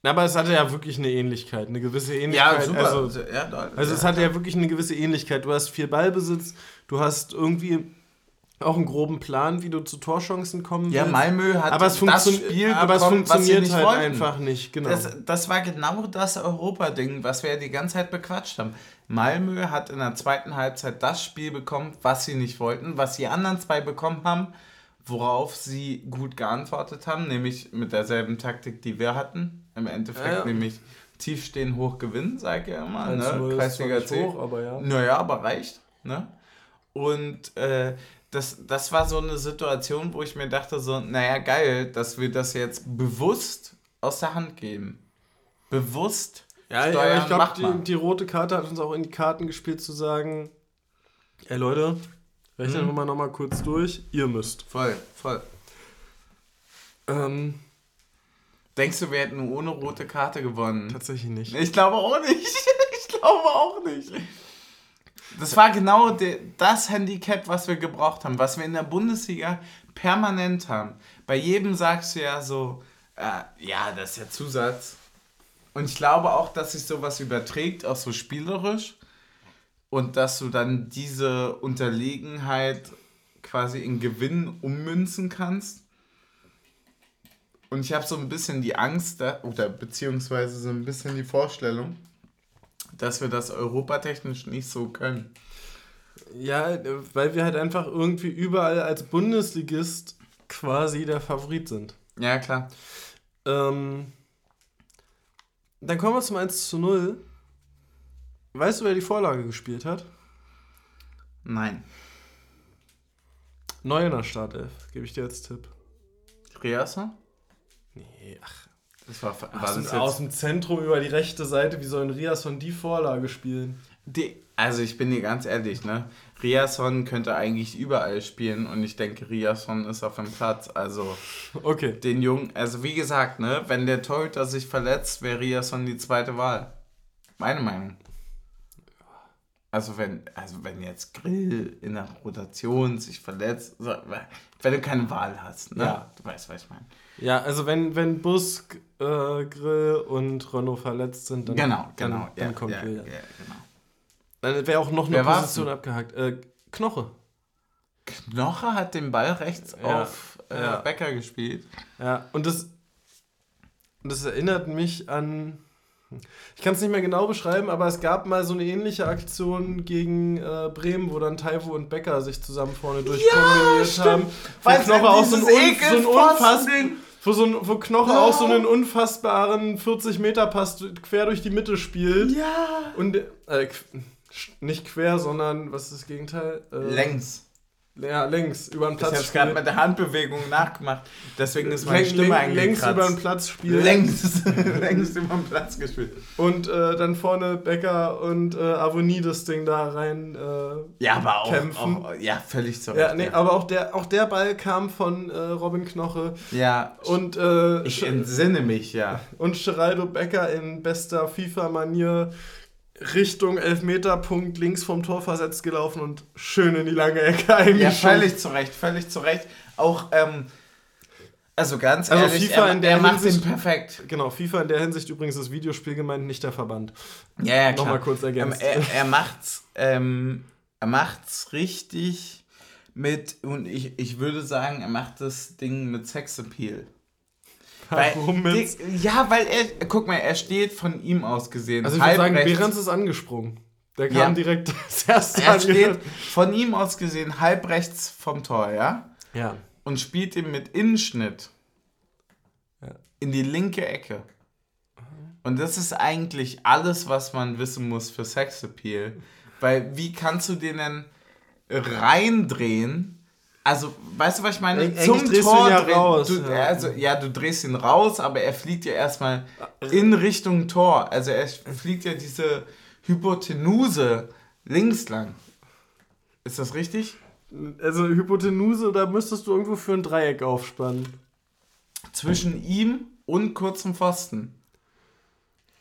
Speaker 2: Na, aber es hatte ja wirklich eine Ähnlichkeit, eine gewisse Ähnlichkeit. Also,
Speaker 1: ja, da,
Speaker 2: Also es hat ja wirklich eine gewisse Ähnlichkeit. Du hast viel Ballbesitz, du hast irgendwie auch einen groben Plan, wie du zu Torchancen kommen
Speaker 1: Ja,
Speaker 2: willst.
Speaker 1: Malmö hat
Speaker 2: aber es,
Speaker 1: das Spiel
Speaker 2: aber es
Speaker 1: bekommen, was sie
Speaker 2: funktioniert
Speaker 1: nicht
Speaker 2: halt
Speaker 1: wollten.
Speaker 2: einfach nicht. Genau.
Speaker 1: Das, das war genau das Europa-Ding, was wir ja die ganze Zeit bequatscht haben. Malmö hat in der zweiten Halbzeit das Spiel bekommen, was sie nicht wollten, was die anderen zwei bekommen haben, worauf sie gut geantwortet haben, nämlich mit derselben Taktik, die wir hatten. Im Endeffekt
Speaker 2: Ja, ja.
Speaker 1: nämlich tief stehen, hoch gewinnen, sag ich ja immer.
Speaker 2: 1-0
Speaker 1: Ne? Kreisliga C.
Speaker 2: hoch, aber ja.
Speaker 1: Naja, aber reicht. Ne? Und äh, das, das war so eine Situation, wo ich mir dachte, so, naja, geil, dass wir das jetzt bewusst aus der Hand geben. Bewusst
Speaker 2: Ja,
Speaker 1: steuern,
Speaker 2: ja ich glaube, die, die rote Karte hat uns auch in die Karten gespielt, zu sagen: Ey Leute, rechnen
Speaker 1: Mhm.
Speaker 2: wir mal nochmal kurz durch. Ihr müsst.
Speaker 1: Voll, voll.
Speaker 2: Ähm,
Speaker 1: Denkst du, wir hätten ohne rote Karte gewonnen?
Speaker 2: tatsächlich nicht.
Speaker 1: Ich glaube auch nicht. Ich glaube auch nicht. Das war genau de, das Handicap, was wir gebraucht haben, was wir in der Bundesliga permanent haben. Bei jedem sagst du ja so, äh, ja, das ist ja Zusatz. Und ich glaube auch, dass sich sowas überträgt, auch so spielerisch. Und dass du dann diese Unterlegenheit quasi in Gewinn ummünzen kannst. Und ich habe so ein bisschen die Angst, oder beziehungsweise so ein bisschen die Vorstellung, dass wir das europatechnisch nicht so können.
Speaker 2: Ja, weil wir halt einfach irgendwie überall als Bundesligist quasi der Favorit sind.
Speaker 1: Ja, klar.
Speaker 2: Ähm, dann kommen wir zum 1 zu 0. Weißt du, wer die Vorlage gespielt hat?
Speaker 1: Nein.
Speaker 2: Neu in der Startelf, gebe ich dir als Tipp.
Speaker 1: Riasa?
Speaker 2: Nee, ach.
Speaker 1: Das war, war
Speaker 2: Aus,
Speaker 1: das
Speaker 2: dem, aus dem Zentrum über die rechte Seite, wie soll ein Riasson die Vorlage spielen?
Speaker 1: die, also ich bin dir ganz ehrlich, ne? Riasson könnte eigentlich überall spielen und ich denke, Riasson ist auf dem Platz. Also
Speaker 2: Okay.
Speaker 1: den Jungen, also wie gesagt, ne, wenn der Torhüter sich verletzt, wäre Riasson die zweite Wahl. Meine Meinung. Also wenn, also wenn jetzt Grill in der Rotation sich verletzt, wenn du keine Wahl hast, ne?
Speaker 2: Ja.
Speaker 1: Du weißt, was ich meine.
Speaker 2: Ja, also wenn, wenn Busk, äh, Grill und Renault verletzt sind, dann,
Speaker 1: Genau,
Speaker 2: dann,
Speaker 1: genau.
Speaker 2: dann
Speaker 1: ja,
Speaker 2: kommt
Speaker 1: ja,
Speaker 2: Grill.
Speaker 1: ja, genau.
Speaker 2: Dann wäre auch noch eine
Speaker 1: Wer
Speaker 2: Position abgehakt. Äh, Knoche.
Speaker 1: Knoche hat den Ball rechts
Speaker 2: Ja,
Speaker 1: auf äh. Becker gespielt.
Speaker 2: Ja, und das, das erinnert mich an. Ich kann es nicht mehr genau beschreiben, aber es gab mal so eine ähnliche Aktion gegen äh, Bremen, wo dann Taiwo und Becker sich zusammen vorne durchkombiniert
Speaker 1: stimmt.
Speaker 2: haben. Wo
Speaker 1: Weil
Speaker 2: Knoche auch so ein, so ein unfass,
Speaker 1: Ekelpfosten-Ding-
Speaker 2: wo, so ein, wo Knoche
Speaker 1: Ja.
Speaker 2: auch so einen unfassbaren 40-Meter-Pass quer durch die Mitte spielt.
Speaker 1: Ja.
Speaker 2: Und äh, nicht quer, sondern was ist das Gegenteil? Äh,
Speaker 1: Längs.
Speaker 2: Ja, längs, über den
Speaker 1: Ich
Speaker 2: Platz
Speaker 1: habe es gerade mit der Handbewegung nachgemacht. Deswegen ist meine
Speaker 2: Läng-
Speaker 1: Stimme
Speaker 2: läng- längs
Speaker 1: eingekratzt.
Speaker 2: über den Platz spielt.
Speaker 1: Längs. Längs über den Platz gespielt.
Speaker 2: Und äh, dann vorne Becker und äh, Avonie das Ding da rein. Äh,
Speaker 1: Ja, aber auch,
Speaker 2: Kämpfen.
Speaker 1: auch ja, völlig zu
Speaker 2: ja, nee, aber auch der, auch der Ball kam von äh, Robin Knoche
Speaker 1: ja,
Speaker 2: und, äh,
Speaker 1: ich entsinne mich, ja.
Speaker 2: und Geraldo Becker in bester FIFA-Manier Richtung Elfmeterpunkt links vom Tor versetzt gelaufen und schön in die lange Ecke
Speaker 1: Ja,
Speaker 2: eingeschoben.
Speaker 1: völlig zu Recht, völlig zu Recht. Auch, ähm, also ganz
Speaker 2: Also
Speaker 1: ehrlich,
Speaker 2: FIFA
Speaker 1: er,
Speaker 2: in der
Speaker 1: er macht
Speaker 2: Hinsicht-
Speaker 1: den perfekt.
Speaker 2: Genau, FIFA in der Hinsicht übrigens das Videospiel gemeint, nicht der Verband.
Speaker 1: Ja, ja, klar.
Speaker 2: Nochmal kurz
Speaker 1: Ähm,
Speaker 2: ergänzt.
Speaker 1: er, er macht's, ähm, er macht's richtig mit, und ich, ich würde sagen, er macht das Ding mit Sexappeal. Weil,
Speaker 2: Warum mit?
Speaker 1: Dick- Ja, weil er, guck mal, er steht von ihm aus gesehen.
Speaker 2: Also ich würde sagen. Behrens ist angesprungen. Der kam
Speaker 1: Ja.
Speaker 2: direkt das erste
Speaker 1: Er steht von ihm aus gesehen halb rechts vom Tor, ja?
Speaker 2: Ja.
Speaker 1: Und spielt ihn mit Innenschnitt
Speaker 2: Ja.
Speaker 1: in die linke Ecke. Und das ist eigentlich alles, was man wissen muss für Sexappeal. Weil wie kannst du den denn reindrehen? Also, weißt du, was ich meine?
Speaker 2: Drehst du ihn ja raus,
Speaker 1: Du,
Speaker 2: ja.
Speaker 1: Also, ja, du drehst ihn raus, aber er fliegt ja erstmal in Richtung Tor. Also, er fliegt ja diese Hypotenuse links lang. Ist das richtig?
Speaker 2: Also Hypotenuse, da müsstest du irgendwo für ein Dreieck aufspannen.
Speaker 1: Zwischen ihm und kurzem Pfosten.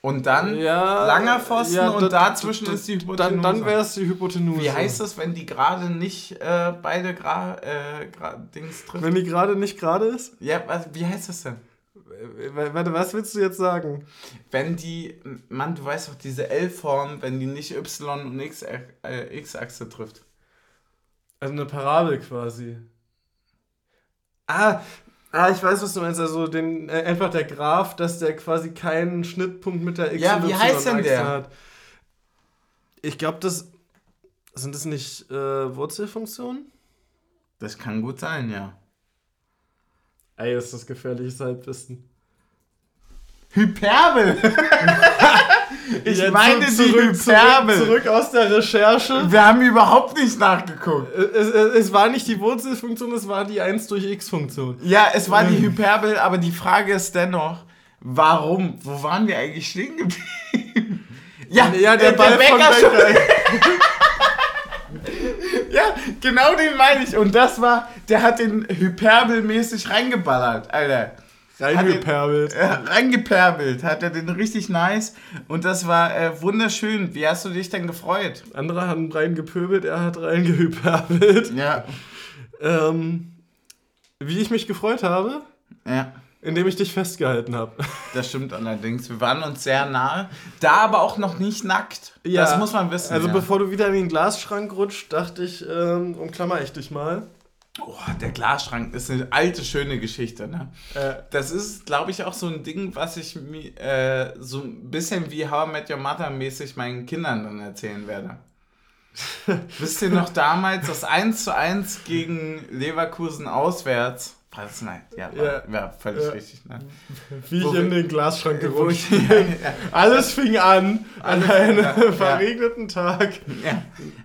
Speaker 1: Und dann
Speaker 2: Ja,
Speaker 1: langer Pfosten
Speaker 2: ja,
Speaker 1: und
Speaker 2: da-
Speaker 1: dazwischen
Speaker 2: da-
Speaker 1: ist die
Speaker 2: Dann,
Speaker 1: Hypotenuse.
Speaker 2: dann wäre es die Hypotenuse.
Speaker 1: Wie heißt das, wenn die gerade nicht äh, beide gra äh, gra Dings trifft?
Speaker 2: Wenn die gerade nicht gerade ist?
Speaker 1: Ja, was, wie heißt das denn?
Speaker 2: Äh, Warte, was willst du jetzt sagen?
Speaker 1: Wenn die, Mann, du weißt doch, diese L-Form, wenn die nicht Y und X, äh, X-Achse trifft.
Speaker 2: Also eine Parabel quasi. Ah, ah, ich weiß, was du meinst. Also den, äh, einfach der Graph, dass der quasi keinen Schnittpunkt mit der X
Speaker 1: Ja, wie heißt denn der?
Speaker 2: Hat. Ich glaube, das sind das nicht äh, Wurzelfunktionen?
Speaker 1: Das kann gut sein, ja.
Speaker 2: Ey, ist das gefährliches Halbwissen.
Speaker 1: Hyperbel! ich
Speaker 2: Ja,
Speaker 1: meine die
Speaker 2: zurück,
Speaker 1: Hyperbel.
Speaker 2: Zurück, zurück aus der Recherche.
Speaker 1: Wir haben überhaupt nicht nachgeguckt.
Speaker 2: Es, es, es war nicht die Wurzelfunktion, es war die 1 durch x-Funktion.
Speaker 1: Ja, es war die Hyperbel, aber die Frage ist dennoch, warum? Wo waren wir eigentlich stehen geblieben? Ja,
Speaker 2: Ja, der
Speaker 1: äh,
Speaker 2: Ball von
Speaker 1: Bäcker
Speaker 2: Becker.
Speaker 1: Ja, genau den meine ich. Und das war, der hat den hyperbelmäßig reingeballert, Alter.
Speaker 2: Reingeperbelt.
Speaker 1: Äh, reingeperbelt, hat er den richtig nice. Und das war äh, wunderschön. Wie hast du dich denn gefreut?
Speaker 2: Andere haben reingepöbelt, er hat reingehyperbelt.
Speaker 1: Ja,
Speaker 2: Ähm, wie ich mich gefreut habe,
Speaker 1: ja.
Speaker 2: indem ich dich festgehalten habe.
Speaker 1: Das stimmt allerdings. Wir waren uns sehr nahe. Da aber auch noch nicht nackt. das muss man wissen.
Speaker 2: Also
Speaker 1: ja.
Speaker 2: bevor du wieder in den Glasschrank rutscht, dachte ich, ähm, umklammer ich dich mal.
Speaker 1: Oh, der Glasschrank ist eine alte, schöne Geschichte, ne?
Speaker 2: Äh,
Speaker 1: Das ist, glaube ich, auch so ein Ding, was ich mir äh, so ein bisschen wie How I Met Your Mother mäßig meinen Kindern dann erzählen werde. Wisst ihr noch damals das 1 zu 1 gegen Leverkusen auswärts? Das nein? Ja, war,
Speaker 2: Ja.
Speaker 1: war völlig
Speaker 2: Ja.
Speaker 1: richtig, ne?
Speaker 2: wie ich
Speaker 1: Wo
Speaker 2: in den Glasschrank gerutscht bin.
Speaker 1: ja,
Speaker 2: Alles fing an an
Speaker 1: Alles-
Speaker 2: einem
Speaker 1: ja, ja.
Speaker 2: verregneten Tag
Speaker 1: ja.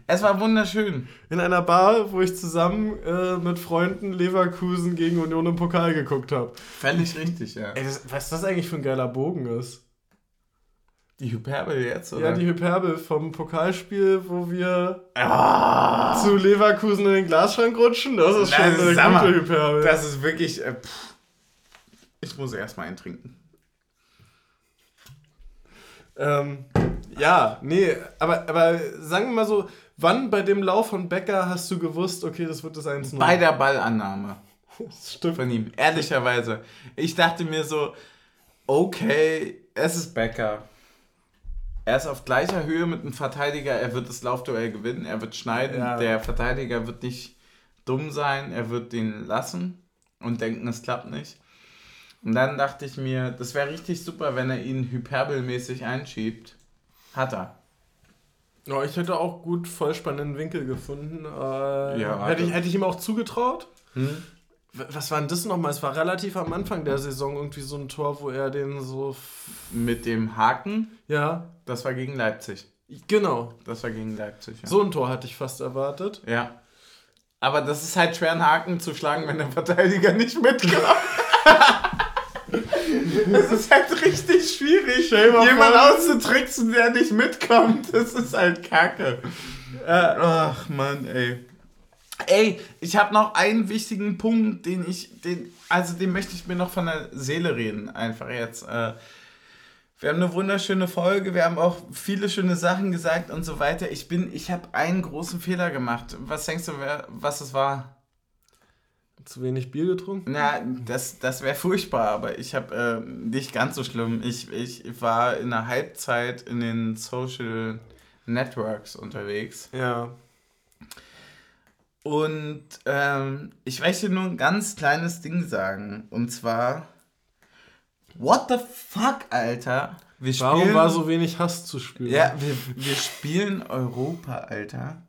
Speaker 1: Es war wunderschön.
Speaker 2: in einer Bar, wo ich zusammen äh, mit Freunden Leverkusen gegen Union im Pokal geguckt habe.
Speaker 1: Völlig richtig, ja.
Speaker 2: Ey, das, was das eigentlich für ein geiler Bogen ist.
Speaker 1: Die Hyperbel jetzt, oder?
Speaker 2: Ja, die Hyperbel vom Pokalspiel, wo wir
Speaker 1: Ah,
Speaker 2: zu Leverkusen in den Glasschrank rutschen. Das ist schon
Speaker 1: Na,
Speaker 2: eine
Speaker 1: mal,
Speaker 2: gute Hyperbel.
Speaker 1: das ist wirklich. Äh, ich muss erstmal eintrinken.
Speaker 2: Ähm, ja, nee, aber, aber sagen wir mal so, wann bei dem Lauf von Becker hast du gewusst, okay, das wird das 1-0?
Speaker 1: Bei der Ballannahme.
Speaker 2: Das stimmt.
Speaker 1: von ihm, ehrlicherweise. Ich dachte mir so, okay, es ist Becker. Er ist auf gleicher Höhe mit dem Verteidiger, er wird das Laufduell gewinnen, er wird schneiden,
Speaker 2: Ja.
Speaker 1: der Verteidiger wird nicht dumm sein, er wird den lassen und denken, es klappt nicht. Und dann dachte ich mir, das wäre richtig super, wenn er ihn hyperbelmäßig einschiebt. Hat er.
Speaker 2: Ja, ich hätte auch gut vollspannenden Winkel gefunden. Äh,
Speaker 1: Ja,
Speaker 2: hätte, ich, hätte ich ihm auch zugetraut.
Speaker 1: Hm?
Speaker 2: Was war denn das nochmal? Es war relativ am Anfang der Saison irgendwie so ein Tor, wo er den so.
Speaker 1: Mit dem Haken,
Speaker 2: Ja,
Speaker 1: das war gegen Leipzig.
Speaker 2: genau.
Speaker 1: Das war gegen Leipzig. Ja.
Speaker 2: So ein Tor hatte ich fast erwartet.
Speaker 1: Ja. Aber das ist halt schwer, einen Haken zu schlagen, wenn der Verteidiger nicht mitkommt. das ist halt richtig schwierig, jemanden auszutricksen, der nicht mitkommt. Das ist halt kacke.
Speaker 2: Äh,
Speaker 1: Ach Mann, ey. Ey, ich habe noch einen wichtigen Punkt, den ich, den, also den möchte ich mir noch von der Seele reden, einfach jetzt. Äh, wir haben eine wunderschöne Folge, wir haben auch viele schöne Sachen gesagt und so weiter. Ich bin, ich habe einen großen Fehler gemacht. Was denkst du, wer, was es war?
Speaker 2: zu wenig Bier getrunken?
Speaker 1: Na, das, das wäre furchtbar, aber ich habe äh, nicht ganz so schlimm. Ich, ich war in der Halbzeit in den Social Networks unterwegs.
Speaker 2: Ja.
Speaker 1: Und ähm, ich möchte nur ein ganz kleines Ding sagen. Und zwar, what the fuck, Alter? Wir
Speaker 2: Warum war so wenig Hass zu spüren?
Speaker 1: Ja, wir, wir spielen Europa, Alter.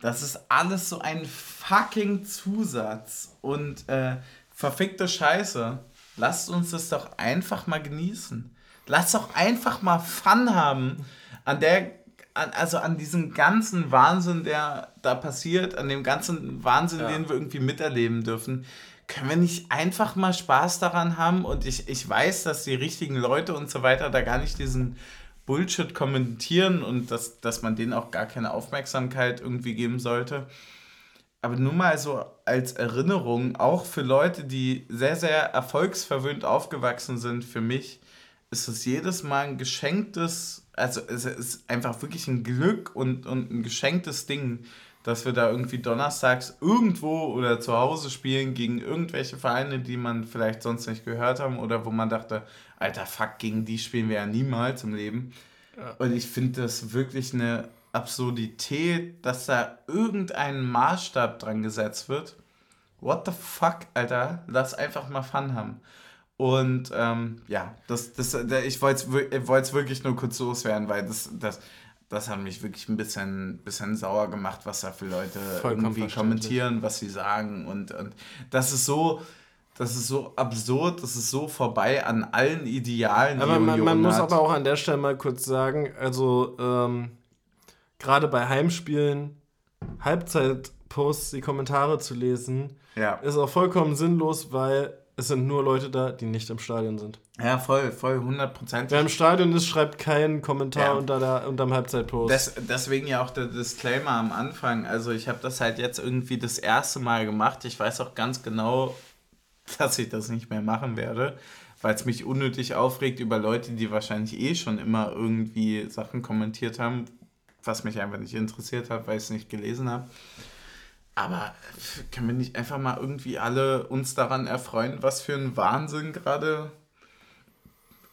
Speaker 1: Das ist alles so ein fucking Zusatz. Und äh, verfickte Scheiße. Lasst uns das doch einfach mal genießen. Lasst doch einfach mal Fun haben an der, an, also an diesem ganzen Wahnsinn, der da passiert, an dem ganzen Wahnsinn,
Speaker 2: Ja.
Speaker 1: den wir irgendwie miterleben dürfen. Können wir nicht einfach mal Spaß daran haben? Und ich, ich weiß, dass die richtigen Leute und so weiter da gar nicht diesen Bullshit kommentieren und dass, dass man denen auch gar keine Aufmerksamkeit irgendwie geben sollte. Aber nur mal so als Erinnerung, auch für Leute, die sehr, sehr erfolgsverwöhnt aufgewachsen sind, für mich ist es jedes Mal ein geschenktes, also es ist einfach wirklich ein Glück und, und ein geschenktes Ding, dass wir da irgendwie donnerstags irgendwo oder zu Hause spielen gegen irgendwelche Vereine, die man vielleicht sonst nicht gehört haben oder wo man dachte, alter Fuck, gegen die spielen wir ja niemals im Leben.
Speaker 2: Ja.
Speaker 1: Und ich finde das wirklich eine Absurdität, dass da irgendein Maßstab dran gesetzt wird. What the fuck, Alter? Lass einfach mal Fun haben. Und ähm, ja, das, das, ich wollte es wirklich nur kurz loswerden, weil das, das, das hat mich wirklich ein bisschen, bisschen sauer gemacht, was da für Leute Vollkommen irgendwie kommentieren, was sie sagen. Und, und das ist so, das ist so absurd, das ist so vorbei an allen Idealen.
Speaker 2: Aber man, man muss aber auch an der Stelle mal kurz sagen, also ähm, gerade bei Heimspielen, Halbzeitposts, die Kommentare zu lesen, ja. ist auch vollkommen sinnlos, weil es sind nur Leute da, die nicht im Stadion sind.
Speaker 1: Ja, voll, voll, 100%.
Speaker 2: Wer im Stadion ist, schreibt keinen Kommentar ja. unter der, unterm Halbzeitpost.
Speaker 1: Des, deswegen ja auch der Disclaimer am Anfang. Also ich habe das halt jetzt irgendwie das erste Mal gemacht. Ich weiß auch ganz genau, dass ich das nicht mehr machen werde, weil es mich unnötig aufregt über Leute, die wahrscheinlich eh schon immer irgendwie Sachen kommentiert haben, was mich einfach nicht interessiert hat, weil ich es nicht gelesen habe. Aber können wir nicht einfach mal irgendwie alle uns daran erfreuen, was für ein Wahnsinn gerade.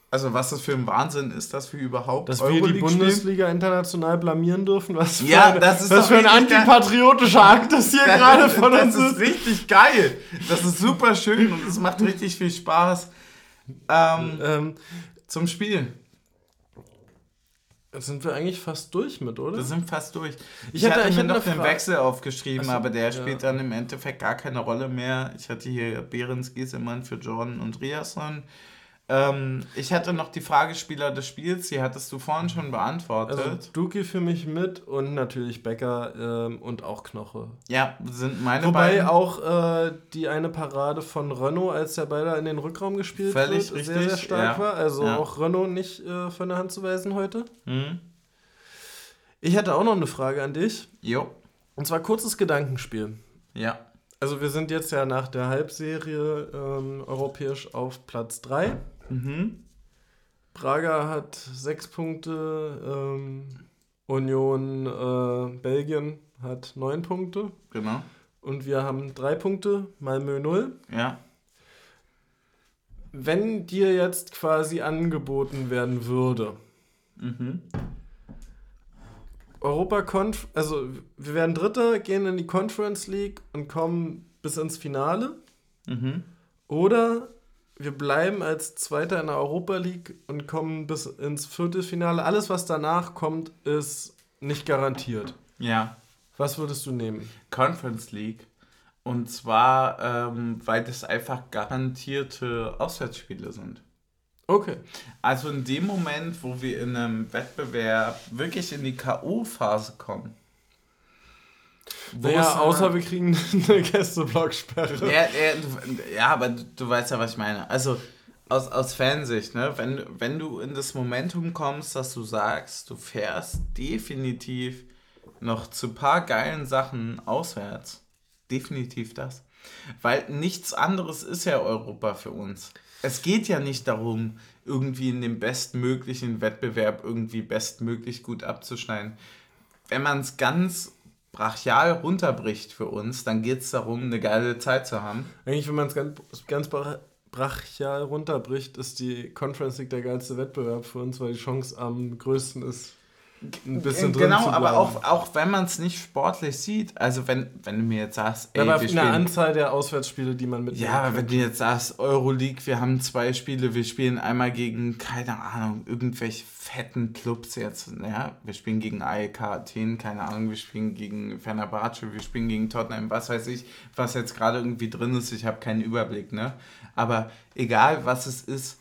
Speaker 1: Also, was das für ein Wahnsinn ist, dass wir überhaupt.
Speaker 2: Dass wir die Bundesliga spielen? international blamieren dürfen? Was für, ja, das ist was für ein antipatriotischer Akt das hier gerade von
Speaker 1: uns ist. Das ist richtig geil. Das ist super schön und es macht richtig viel Spaß. Ähm, ähm, zum Spiel.
Speaker 2: Sind wir eigentlich fast durch mit, oder?
Speaker 1: Wir sind fast durch. Ich, ich hatte, ich mir noch den Wechsel aufgeschrieben, so, aber der ja. spielt dann im Endeffekt gar keine Rolle mehr. Ich hatte hier Behrens Giesemann für Jordan und Riasson. Ähm, ich hatte noch die Fragespieler des Spiels, die hattest du vorhin schon beantwortet. Also
Speaker 2: Duki für mich mit und natürlich Becker ähm, und auch Knoche.
Speaker 1: Ja, sind meine
Speaker 2: Wobei beiden. auch äh, die eine Parade von Renault, als der Beider in den Rückraum gespielt Völlig wird, sehr, sehr stark ja. war. Also ja. auch Renault nicht äh, von der Hand zu weisen heute. Mhm. Ich hatte auch noch eine Frage an dich. Jo. Und zwar kurzes Gedankenspiel. Ja. Also wir sind jetzt ja nach der Halbserie ähm, europäisch auf Platz 3. Mhm. Braga hat sechs Punkte, ähm, Union äh, Belgien hat neun Punkte. Genau. Und wir haben drei Punkte, Malmö null. Ja. Wenn dir jetzt quasi angeboten werden würde, mhm. Europa Conf also wir werden Dritter, gehen in die Conference League und kommen bis ins Finale. Mhm. Oder wir bleiben als Zweiter in der Europa League und kommen bis ins Viertelfinale. Alles, was danach kommt, ist nicht garantiert. Ja. Was würdest du nehmen?
Speaker 1: Conference League. Und zwar, ähm, weil das einfach garantierte Auswärtsspiele sind. Okay. Also in dem Moment, wo wir in einem Wettbewerb wirklich in die K.O.-Phase kommen,
Speaker 2: naja, außer wir kriegen eine Gästeblocksperre.
Speaker 1: Ja, ja, ja, aber du, du, weißt ja, was ich meine. Also aus, aus Fansicht, ne? wenn, wenn du in das Momentum kommst, dass du sagst, du fährst definitiv noch zu ein paar geilen Sachen auswärts. Definitiv das. Weil nichts anderes ist ja Europa für uns. Es geht ja nicht darum, irgendwie in dem bestmöglichen Wettbewerb irgendwie bestmöglich gut abzuschneiden. Wenn man es ganz brachial runterbricht für uns, dann geht es darum, eine geile Zeit zu haben.
Speaker 2: Eigentlich, wenn man es ganz, ganz brachial runterbricht, ist die Conference League der geilste Wettbewerb für uns, weil die Chance am größten ist
Speaker 1: ein bisschen drin Genau, aber auch, auch wenn man es nicht sportlich sieht, also wenn, wenn du mir jetzt sagst,
Speaker 2: ey, aber wir spielen, eine Anzahl der Auswärtsspiele, die man
Speaker 1: mit Ja, aber wenn du jetzt sagst, Euroleague, wir haben zwei Spiele, wir spielen einmal gegen, keine Ahnung, irgendwelche fetten Clubs jetzt, ja, wir spielen gegen AEK Athen, keine Ahnung, wir spielen gegen Fenerbahce, wir spielen gegen Tottenham, was weiß ich, was jetzt gerade irgendwie drin ist, ich habe keinen Überblick, ne, aber egal was es ist,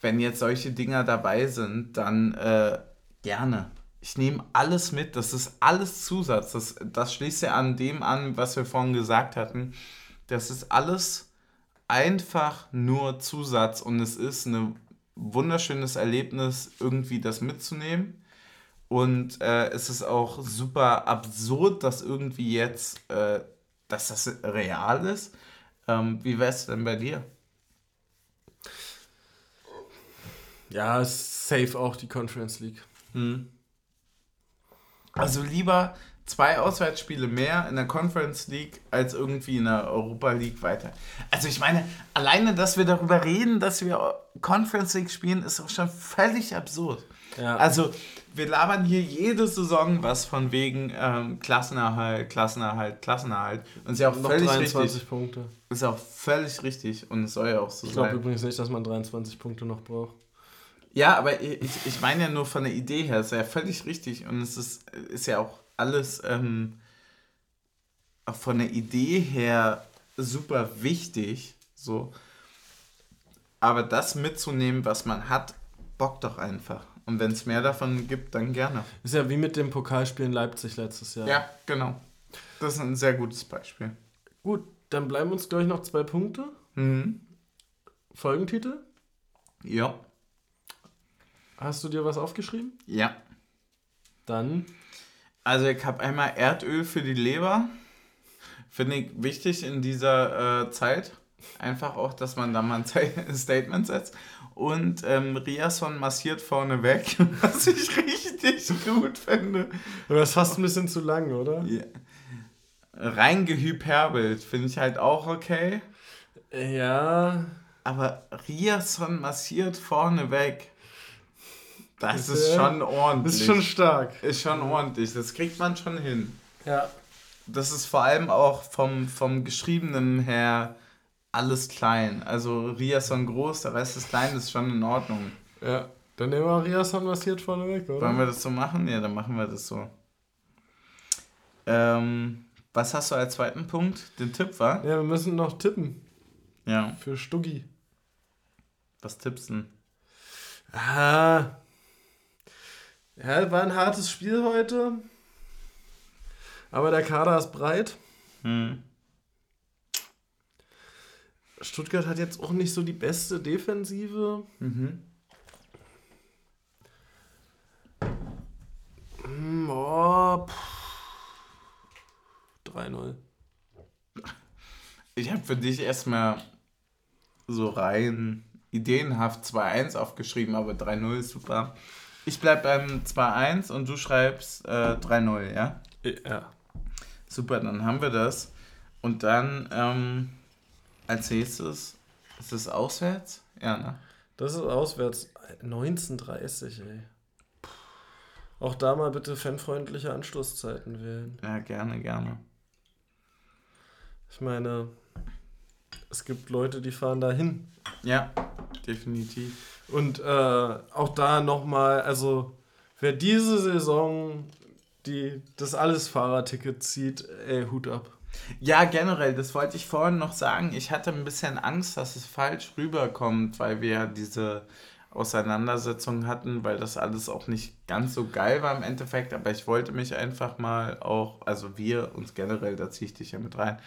Speaker 1: wenn jetzt solche Dinger dabei sind, dann äh, gerne ich nehme alles mit, das ist alles Zusatz. Das, das schließt ja an dem an, was wir vorhin gesagt hatten. Das ist alles einfach nur Zusatz und es ist ein wunderschönes Erlebnis, irgendwie das mitzunehmen. Und äh, es ist auch super absurd, dass irgendwie jetzt, äh, dass das real ist. Ähm, wie wäre es denn bei dir?
Speaker 2: Ja, safe auch die Conference League. Hm.
Speaker 1: Also lieber zwei Auswärtsspiele mehr in der Conference League als irgendwie in der Europa League weiter. Also ich meine, alleine, dass wir darüber reden, dass wir Conference League spielen, ist auch schon völlig absurd.
Speaker 2: Ja.
Speaker 1: Also, wir labern hier jede Saison was von wegen ähm, Klassenerhalt, Klassenerhalt, Klassenerhalt. Und ist ja auch
Speaker 2: Noch
Speaker 1: völlig
Speaker 2: 23
Speaker 1: richtig.
Speaker 2: Punkte.
Speaker 1: Ist auch völlig richtig und es soll ja auch so
Speaker 2: Ich glaube
Speaker 1: sein.
Speaker 2: übrigens nicht, dass man 23 Punkte noch braucht.
Speaker 1: Ja, aber ich, ich meine ja nur von der Idee her, ist ja völlig richtig und es ist, ist ja auch alles ähm, auch von der Idee her super wichtig, so. Aber das mitzunehmen, was man hat, bockt doch einfach. Und wenn es mehr davon gibt, dann gerne.
Speaker 2: Ist ja wie mit dem Pokalspiel in Leipzig letztes Jahr.
Speaker 1: Ja, genau. Das ist ein sehr gutes Beispiel.
Speaker 2: Gut, dann bleiben uns, glaube ich, noch zwei Punkte.
Speaker 1: Mhm.
Speaker 2: Folgentitel.
Speaker 1: Ja.
Speaker 2: Hast du dir was aufgeschrieben?
Speaker 1: Ja.
Speaker 2: Dann.
Speaker 1: Also ich habe einmal Erdöl für die Leber. Finde ich wichtig in dieser äh, Zeit. Einfach auch, dass man da mal ein Statement setzt. Und ähm, Riasson massiert vorne weg, was ich richtig gut finde.
Speaker 2: Aber das ist fast ein bisschen zu lang, oder?
Speaker 1: Ja. Reingehyperbelt finde ich halt auch okay.
Speaker 2: Ja.
Speaker 1: Aber Riasson massiert vorne weg. Das
Speaker 2: Das,
Speaker 1: ist schon ordentlich.
Speaker 2: Das ist schon stark.
Speaker 1: ist schon ordentlich. Das kriegt man schon hin.
Speaker 2: Ja.
Speaker 1: Das ist vor allem auch vom, vom Geschriebenen her alles klein. Also Riasson groß, der Rest ist klein, ist schon in Ordnung.
Speaker 2: Ja. Dann nehmen wir Riasson massiert vorne weg, oder?
Speaker 1: Wollen wir das so machen? Ja, dann machen wir das so. Ähm, was hast du als zweiten Punkt? Den Tipp, war?
Speaker 2: Ja, wir müssen noch tippen.
Speaker 1: Ja.
Speaker 2: Für Stuggi.
Speaker 1: Was tippst du denn?
Speaker 2: Ah. Ja, war ein hartes Spiel heute. Aber der Kader ist breit.
Speaker 1: Hm.
Speaker 2: Stuttgart hat jetzt auch nicht so die beste Defensive.
Speaker 1: Mhm.
Speaker 2: Hm, oh, pff. 3-0.
Speaker 1: Ich habe für dich erstmal so rein ideenhaft 2-1 aufgeschrieben, aber 3-0 ist super. Ich bleib beim 2-1 und du schreibst äh, 3-0, ja?
Speaker 2: Ja.
Speaker 1: Super, dann haben wir das. Und dann ähm, als nächstes, ist es auswärts? Ja, ne?
Speaker 2: Das ist auswärts 19.30, ey. Auch da mal bitte fanfreundliche Anstoßzeiten wählen.
Speaker 1: Ja, gerne, gerne.
Speaker 2: Ich meine, es gibt Leute, die fahren da hin.
Speaker 1: Ja, definitiv.
Speaker 2: Und äh, auch da nochmal, also wer diese Saison die, das alles Fahrerticket zieht, ey, Hut ab.
Speaker 1: Ja, generell, das wollte ich vorhin noch sagen. Ich hatte ein bisschen Angst, dass es falsch rüberkommt, weil wir ja diese Auseinandersetzung hatten, weil das alles auch nicht ganz so geil war im Endeffekt. Aber ich wollte mich einfach mal auch, also wir uns generell, da ziehe ich dich ja mit rein,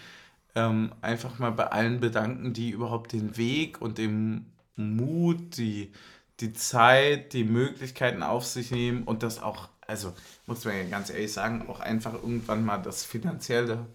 Speaker 1: ähm, einfach mal bei allen bedanken, die überhaupt den Weg und den Mut, die, die Zeit, die Möglichkeiten auf sich nehmen und das auch, also muss man ja ganz ehrlich sagen, auch einfach irgendwann mal das Finanzielle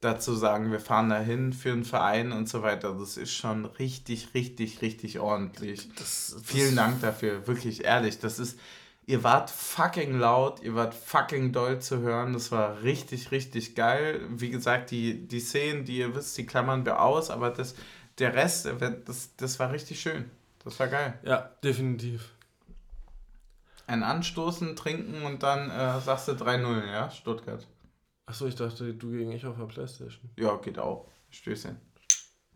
Speaker 1: dazu sagen, wir fahren dahin für einen Verein und so weiter. Das ist schon richtig, richtig, richtig ordentlich.
Speaker 2: Das,
Speaker 1: Vielen Dank dafür, wirklich ehrlich. Das ist, ihr wart fucking laut, ihr wart fucking doll zu hören. Das war richtig, richtig geil. Wie gesagt, die, die Szenen, die ihr wisst, die klammern wir aus, aber das, der Rest, das, das war richtig schön. Das war geil.
Speaker 2: Ja, definitiv.
Speaker 1: Ein Anstoßen, trinken und dann äh, sagst du 3-0, ja, Stuttgart.
Speaker 2: Achso, ich dachte, du gegen ich auf der Playstation.
Speaker 1: Ja, geht auch. Stößchen.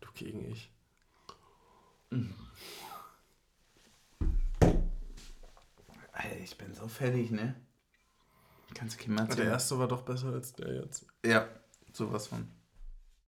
Speaker 2: Du gegen ich.
Speaker 1: Alter, ich bin so fertig, ne? Kannst du keinem
Speaker 2: Der
Speaker 1: erzählen.
Speaker 2: erste war doch besser als der jetzt.
Speaker 1: Ja, sowas von.